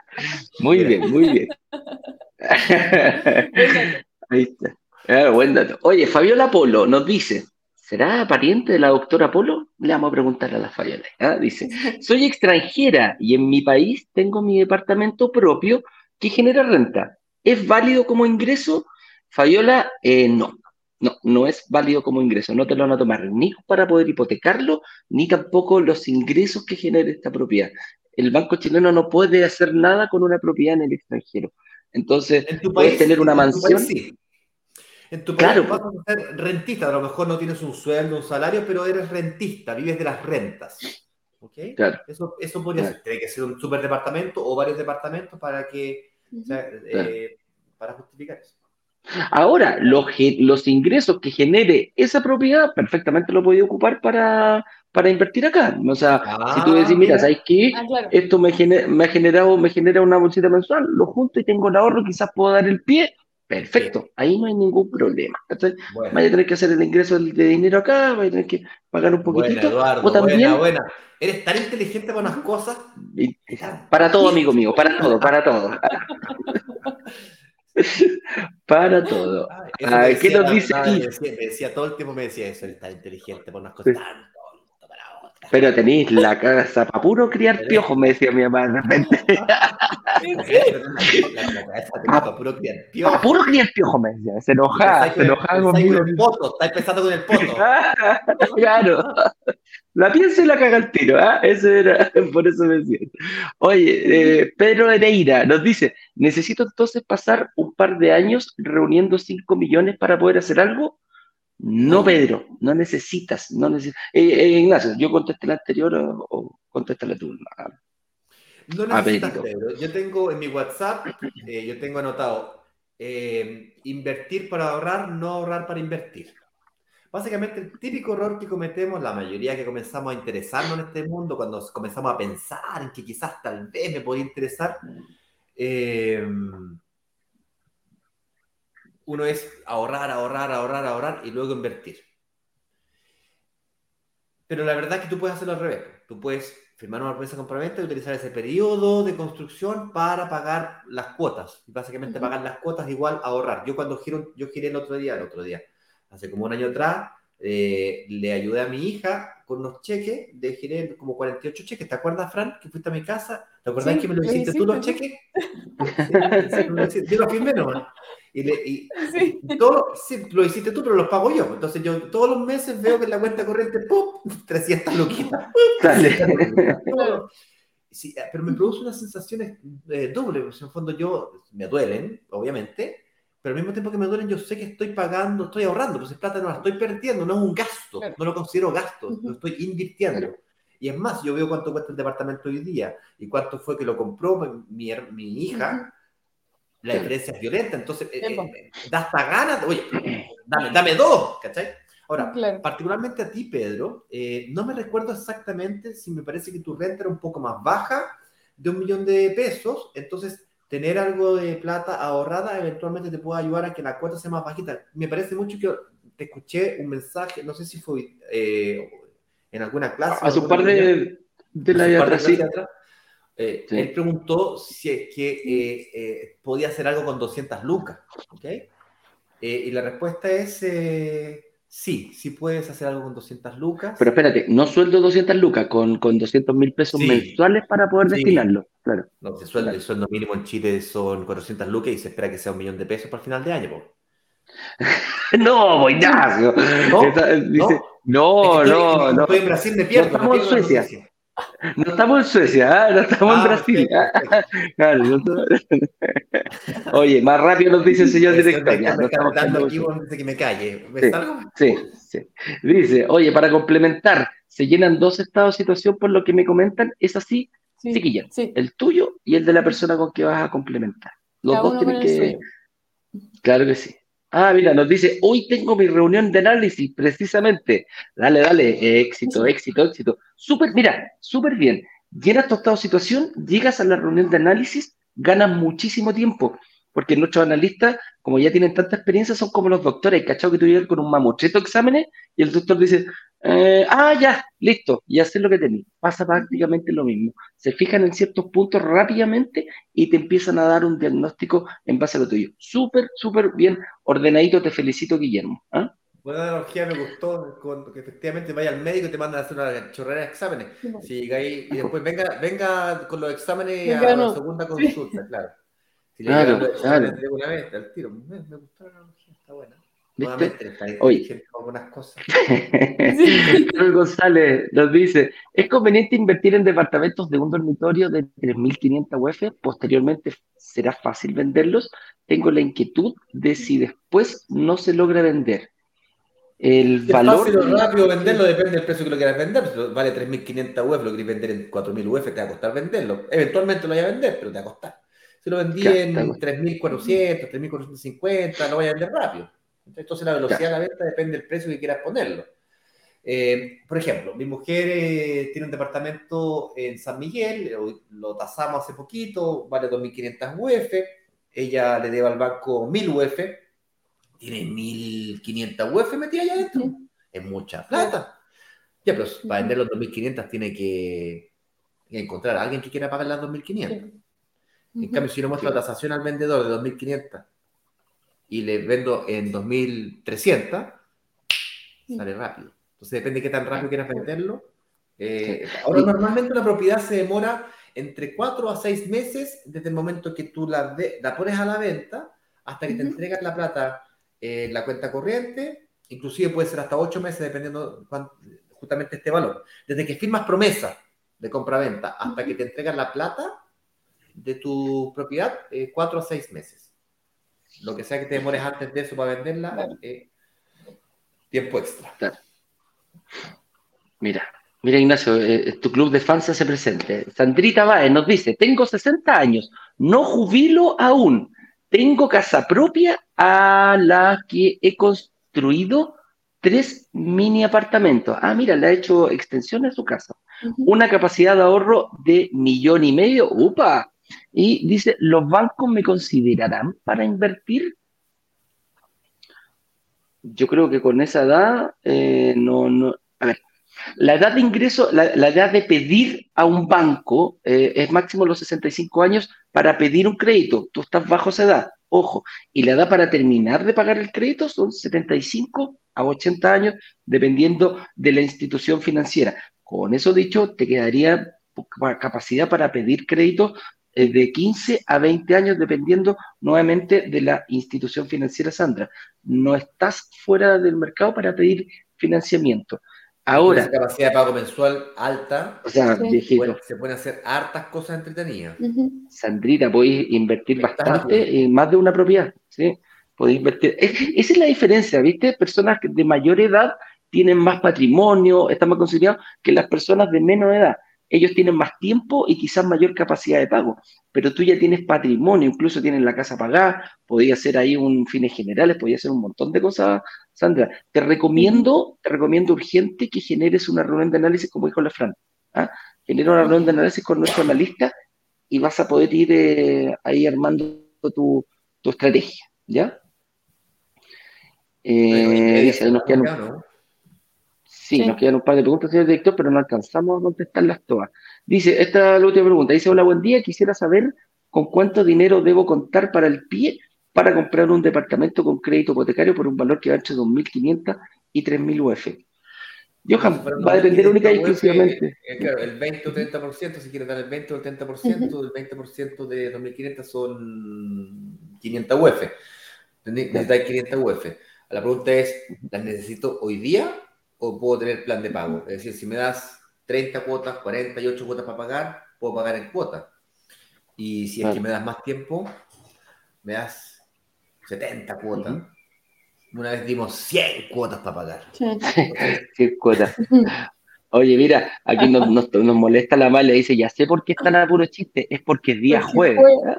Muy bien, muy bien. Ahí está. Ah, buen dato. Oye, Fabiola Polo nos dice, ¿Será pariente de la doctora Polo? Le vamos a preguntar a la Fabiola. ¿ah? Dice, soy extranjera y en mi país tengo mi departamento propio que genera renta. ¿Es válido como ingreso? Fabiola, eh, no. No, no es válido como ingreso. No te lo van a tomar ni para poder hipotecarlo, ni tampoco los ingresos que genere esta propiedad. El Banco Chileno no puede hacer nada con una propiedad en el extranjero. Entonces, puedes tener una mansión. En tu Claro. país vas a ser rentista, a lo mejor no tienes un sueldo, un salario, pero eres rentista, vives de las rentas. ¿Ok? Claro. Eso, eso podría Claro. ser. Tiene que ser un super departamento o varios departamentos para que o sea, eh, para justificar eso. Ahora, los, los ingresos que genere esa propiedad perfectamente lo podía ocupar para, para invertir acá. O sea, si tú Ah, decís, mira, mira. ¿sabes qué? Ah, claro. Esto me, gene- me ha generado, me genera una bolsita mensual, lo junto y tengo el ahorro, quizás puedo dar el pie. Perfecto, ahí no hay ningún problema. Bueno, Vaya a tener que hacer el ingreso de dinero acá, vaya a tener que pagar un buena, poquitito. Eduardo, o también, buena, buena. Eres tan inteligente para unas cosas. para todo, amigo mío, para todo, para todo. Para todo. Ay, ¿qué decía nos dice? Me decía, me decía todo el tiempo, me decía eso, eres tan inteligente para unas cosas tan. Pero tenéis la casa para puro criar piojos, me decía mi mamá de repente. Te toca puro criar piojo. Para puro criar piojos, me decía. Se enojaba, se el- enojaba conmigo. con el poto, estáis empezando con el poto. claro. La piensa y la caga al tiro, ¿ah? Eso era, por eso me decía. Oye, eh, Pedro Ereira nos dice, necesito entonces pasar un par de años reuniendo 5 millones para poder hacer algo. No, Pedro, no necesitas, no necesitas. Eh, eh, Ignacio, yo contesté la anterior o, o contéstale tú. No necesitas. Pedro. Yo tengo en mi WhatsApp, eh, yo tengo anotado, eh, invertir para ahorrar, no ahorrar para invertir. Básicamente el típico error que cometemos, la mayoría que comenzamos a interesarnos en este mundo, cuando comenzamos a pensar en que quizás tal vez me podía interesar, eh, uno es ahorrar, ahorrar, ahorrar, ahorrar y luego invertir. Pero la verdad es que tú puedes hacerlo al revés. Tú puedes firmar una promesa de compraventa y utilizar ese periodo de construcción para pagar las cuotas. Y básicamente pagar las cuotas igual a ahorrar. Yo cuando giro, yo giré el otro día, el otro día, hace como un año atrás, eh, le ayudé a mi hija con unos cheques, le giré como 48 cheques. ¿Te acuerdas, Fran, que fuiste a mi casa? ¿Te acuerdas Sí, que me lo hiciste tú los cheques? Sí, sí, me lo hiciste. Yo lo firmé nomás. Y, le- y- Sí. todo, sí, lo hiciste tú, pero los pago yo. Entonces yo todos los meses veo que en la cuenta corriente, ¡pum! 300 luquitas. Dale. Todo. Sí, eh, pero me produce unas sensaciones eh, dobles, porque en el fondo yo, me duelen, obviamente, pero al mismo tiempo que me duelen, yo sé que estoy pagando, estoy ahorrando, pues es plata no la estoy perdiendo, no es un gasto, Claro. no lo considero gasto, Ujú. lo estoy invirtiendo. Claro. Y es más, yo veo cuánto cuesta el departamento hoy día y cuánto fue que lo compró mi, mi hija, la diferencia es violenta, entonces eh, Epa. eh, da hasta ganas, oye, dame, dame dos, ¿cachai? Ahora, Claro. particularmente a ti, Pedro, eh, no me recuerdo exactamente si me parece que tu renta era un poco más baja de un millón de pesos, entonces tener algo de plata ahorrada eventualmente te puede ayudar a que la cuota sea más bajita. Me parece mucho que te escuché un mensaje, no sé si fue eh, en alguna clase. Un o par de, de la de atrás, eh, Sí. Él preguntó si es que eh, eh, podía hacer algo con 200 lucas, ¿ok? Eh, y la respuesta es sí, sí puedes hacer algo con 200 lucas. Pero espérate, no sueldo 200 lucas, con, con 200 mil pesos Sí. mensuales para poder Sí. destinarlo. Claro. No, el sueldo, el sueldo mínimo en Chile son 400 lucas y se espera que sea un millón de pesos para el final de año. po. No, pues, Ignacio. No, Esa- dice, no, que estoy- no, no. Estoy en Brasil, me pierdo. No estamos en Suecia. No estamos en Suecia, ¿ah? no estamos en Ah, Brasil. estamos- Oye, más rápido nos dice el señor Me director. ya, no estamos aquí que me calle. ¿Me Sí. salgo? Sí, sí. Dice, oye, para complementar, se llenan dos estados de situación por lo que me comentan, es así, Sí. chiquilla, Sí. el tuyo y el de la persona con que vas a complementar. Los Cada dos tienen que... suyo. Claro que sí. Ah, mira, nos dice, hoy tengo mi reunión de análisis, precisamente. Dale, dale, éxito, éxito, éxito. Súper, mira, súper bien. Llenas tu estado de situación, llegas a la reunión de análisis, ganas muchísimo tiempo, porque nuestros analistas, como ya tienen tanta experiencia, son como los doctores, ¿cachao? Que tú llegas con un mamotreto de exámenes y el doctor dice, eh, ah, ya, listo, y haces lo que tenés. Pasa prácticamente lo mismo. Se fijan en ciertos puntos rápidamente y te empiezan a dar un diagnóstico en base a lo tuyo. Súper, súper bien ordenadito, te felicito, Guillermo. ¿ah? Buena analogía, me gustó, con, que efectivamente vaya al médico y te mandan a hacer una chorrera de exámenes. Sí, y después venga, venga con los exámenes Venga, a la no. segunda consulta, claro. Si le Claro, exámenes claro. una vez, al tiro. Me, me gustó la analogía, está buena. ¿Viste? Nuevamente, está Oye. algunas cosas. Sí. González nos dice, ¿es conveniente invertir en departamentos de un dormitorio de 3.500 UF? Posteriormente, ¿será fácil venderlos? Tengo la inquietud de si después no se logra vender. El es valor. fácil o rápido venderlo, depende del precio que lo quieras vender. Si vale 3.500 UF, lo querés vender en 4.000 UF, te va a costar venderlo. Eventualmente lo voy a vender, pero te va a costar. Si lo vendí Claro, en está 3.400, 3.450, lo voy a vender rápido. Entonces la velocidad de la venta depende del precio que quieras ponerlo. Eh, por ejemplo, mi mujer eh, tiene un departamento en San Miguel, lo, lo tasamos hace poquito, vale 2.500 UF, ella le debe al banco 1.000 UF, tiene 1.500 UF metida allá adentro, Sí. es mucha plata. Ya, pero para vender los 2.500 tiene que, encontrar a alguien que quiera pagar las 2.500. En cambio, si yo muestro la tasación al vendedor de 2.500 y le vendo en 2.300, sale rápido. Entonces depende de qué tan rápido quieras venderlo. Eh, ahora, normalmente una propiedad se demora entre 4 a 6 meses desde el momento que tú la, pones a la venta hasta que te entregan la plata en la cuenta corriente. Inclusive puede ser hasta 8 meses dependiendo cuán- justamente este valor. Desde que firmas promesa de compra-venta hasta que te entregan la plata de tu propiedad, 4 a 6 meses. Lo que sea que te demores antes de eso para venderla, eh, tiempo extra. Mira, mira Ignacio, eh, tu club de fans se presente. Sandrita Baez nos dice, tengo 60 años, no jubilo aún, tengo casa propia a la que he construido tres mini apartamentos. Ah, mira, le ha hecho extensión a su casa. Una capacidad de ahorro de millón y medio, ¡upa! Y dice, ¿los bancos me considerarán para invertir? Yo creo que con esa edad, eh, no, no, a ver, la edad de ingreso, la, la edad de pedir a un banco eh, es máximo los 65 años para pedir un crédito. Tú estás bajo esa edad, ojo. Y la edad para terminar de pagar el crédito son 75 a 80 años, dependiendo de la institución financiera. Con eso dicho, te quedaría capacidad para pedir crédito de 15 a 20 años, dependiendo nuevamente de la institución financiera, Sandra. No estás fuera del mercado para pedir financiamiento. Ahora, Esa capacidad de pago mensual alta, o sea, Sí. bueno, se pueden hacer hartas cosas entretenidas. Sandrita, podéis invertir bastante en más de una propiedad, ¿sí? Podéis invertir. Es- esa es la diferencia, ¿viste? Personas que de mayor edad tienen más patrimonio, están más considerados que las personas de menor edad. Ellos tienen más tiempo y quizás mayor capacidad de pago, pero tú ya tienes patrimonio, incluso tienes la casa pagada, podías hacer ahí un fines generales, podías hacer un montón de cosas, Sandra. Te recomiendo, te recomiendo urgente que generes una reunión de análisis, como dijo la Fran. ¿ah? Genera una reunión de análisis con nuestro analista y vas a poder ir eh, ahí armando tu, tu estrategia, ¿ya? Eh. Sí, Sí. nos quedan un par de preguntas, señor director, pero no alcanzamos a contestarlas todas. Dice, esta es la última pregunta. Dice, hola, buen día, quisiera saber con cuánto dinero debo contar para el pie para comprar un departamento con crédito hipotecario por un valor que va entre 2.500 y 3.000 UF. Johan, Si fuera va a depender 2.500 única y UF, exclusivamente. eh, claro, el 20 o 30%, si quieres dar el 20 o el 30%, el 20% de 2.500 son 500 UF. Necesitáis 500 UF. La pregunta es, ¿las necesito hoy día o puedo tener plan de pago? Es decir, si me das 30 cuotas, 48 cuotas para pagar, puedo pagar en cuota. Y si es que me das más tiempo, me das 70 cuotas. Una vez dimos 100 cuotas para pagar. Sí. Qué cuota. Ujú. Oye, mira, aquí nos, nos, nos molesta la mala, dice, ya sé por qué están a puro chiste, es porque es día jueves. jueves.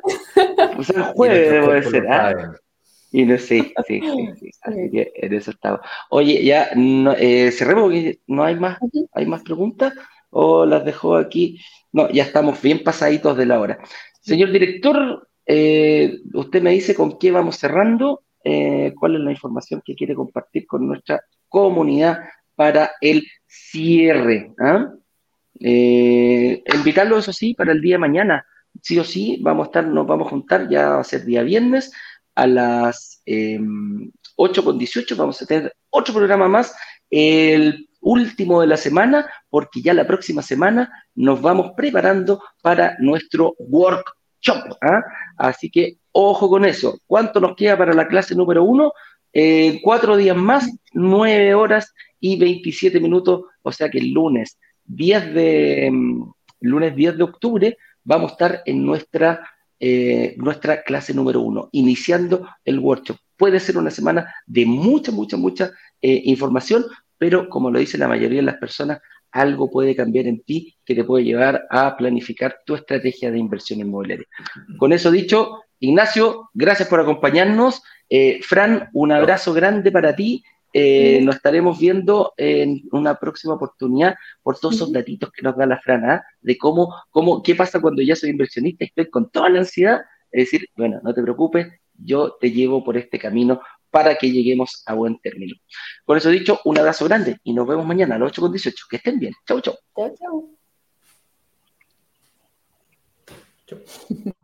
O sea, el Y jueves nuestros debe cuerpos ser, lo saben. Y no sé, sí, sí, sí. Así que en eso estamos. Oye, ya no, eh, cerremos porque no hay más, hay más preguntas o las dejó aquí. No, ya estamos bien pasaditos de la hora. Señor director, eh, usted me dice con qué vamos cerrando, eh, cuál es la información que quiere compartir con nuestra comunidad para el cierre. ¿ah? Invitarlo, eso sí, para el día de mañana. Sí o sí, vamos a estar, nos vamos a juntar, ya va a ser día viernes, a las eh, 8.18, vamos a tener otro programa más, el último de la semana, porque ya la próxima semana nos vamos preparando para nuestro workshop. ¿ah? Así que ojo con eso. ¿Cuánto nos queda para la clase número uno? Eh, cuatro días más, nueve horas y 27 minutos, o sea que el lunes 10 de, mm, lunes 10 de octubre vamos a estar en nuestra eh, nuestra clase número uno, iniciando el workshop. Puede ser una semana de mucha, mucha, mucha eh, información, pero como lo dice la mayoría de las personas, algo puede cambiar en ti que te puede llevar a planificar tu estrategia de inversión inmobiliaria. Con eso dicho, Ignacio, gracias por acompañarnos. Eh, Fran, un abrazo grande para ti. Eh, nos estaremos viendo en una próxima oportunidad por todos esos datitos que nos da la Fran, ¿ah? de cómo, cómo, qué pasa cuando ya soy inversionista y estoy con toda la ansiedad. Es decir, bueno, no te preocupes, yo te llevo por este camino para que lleguemos a buen término. Por eso dicho, un abrazo grande y nos vemos mañana a las 8.18. Que estén bien. Chau, chau. Chau, chau.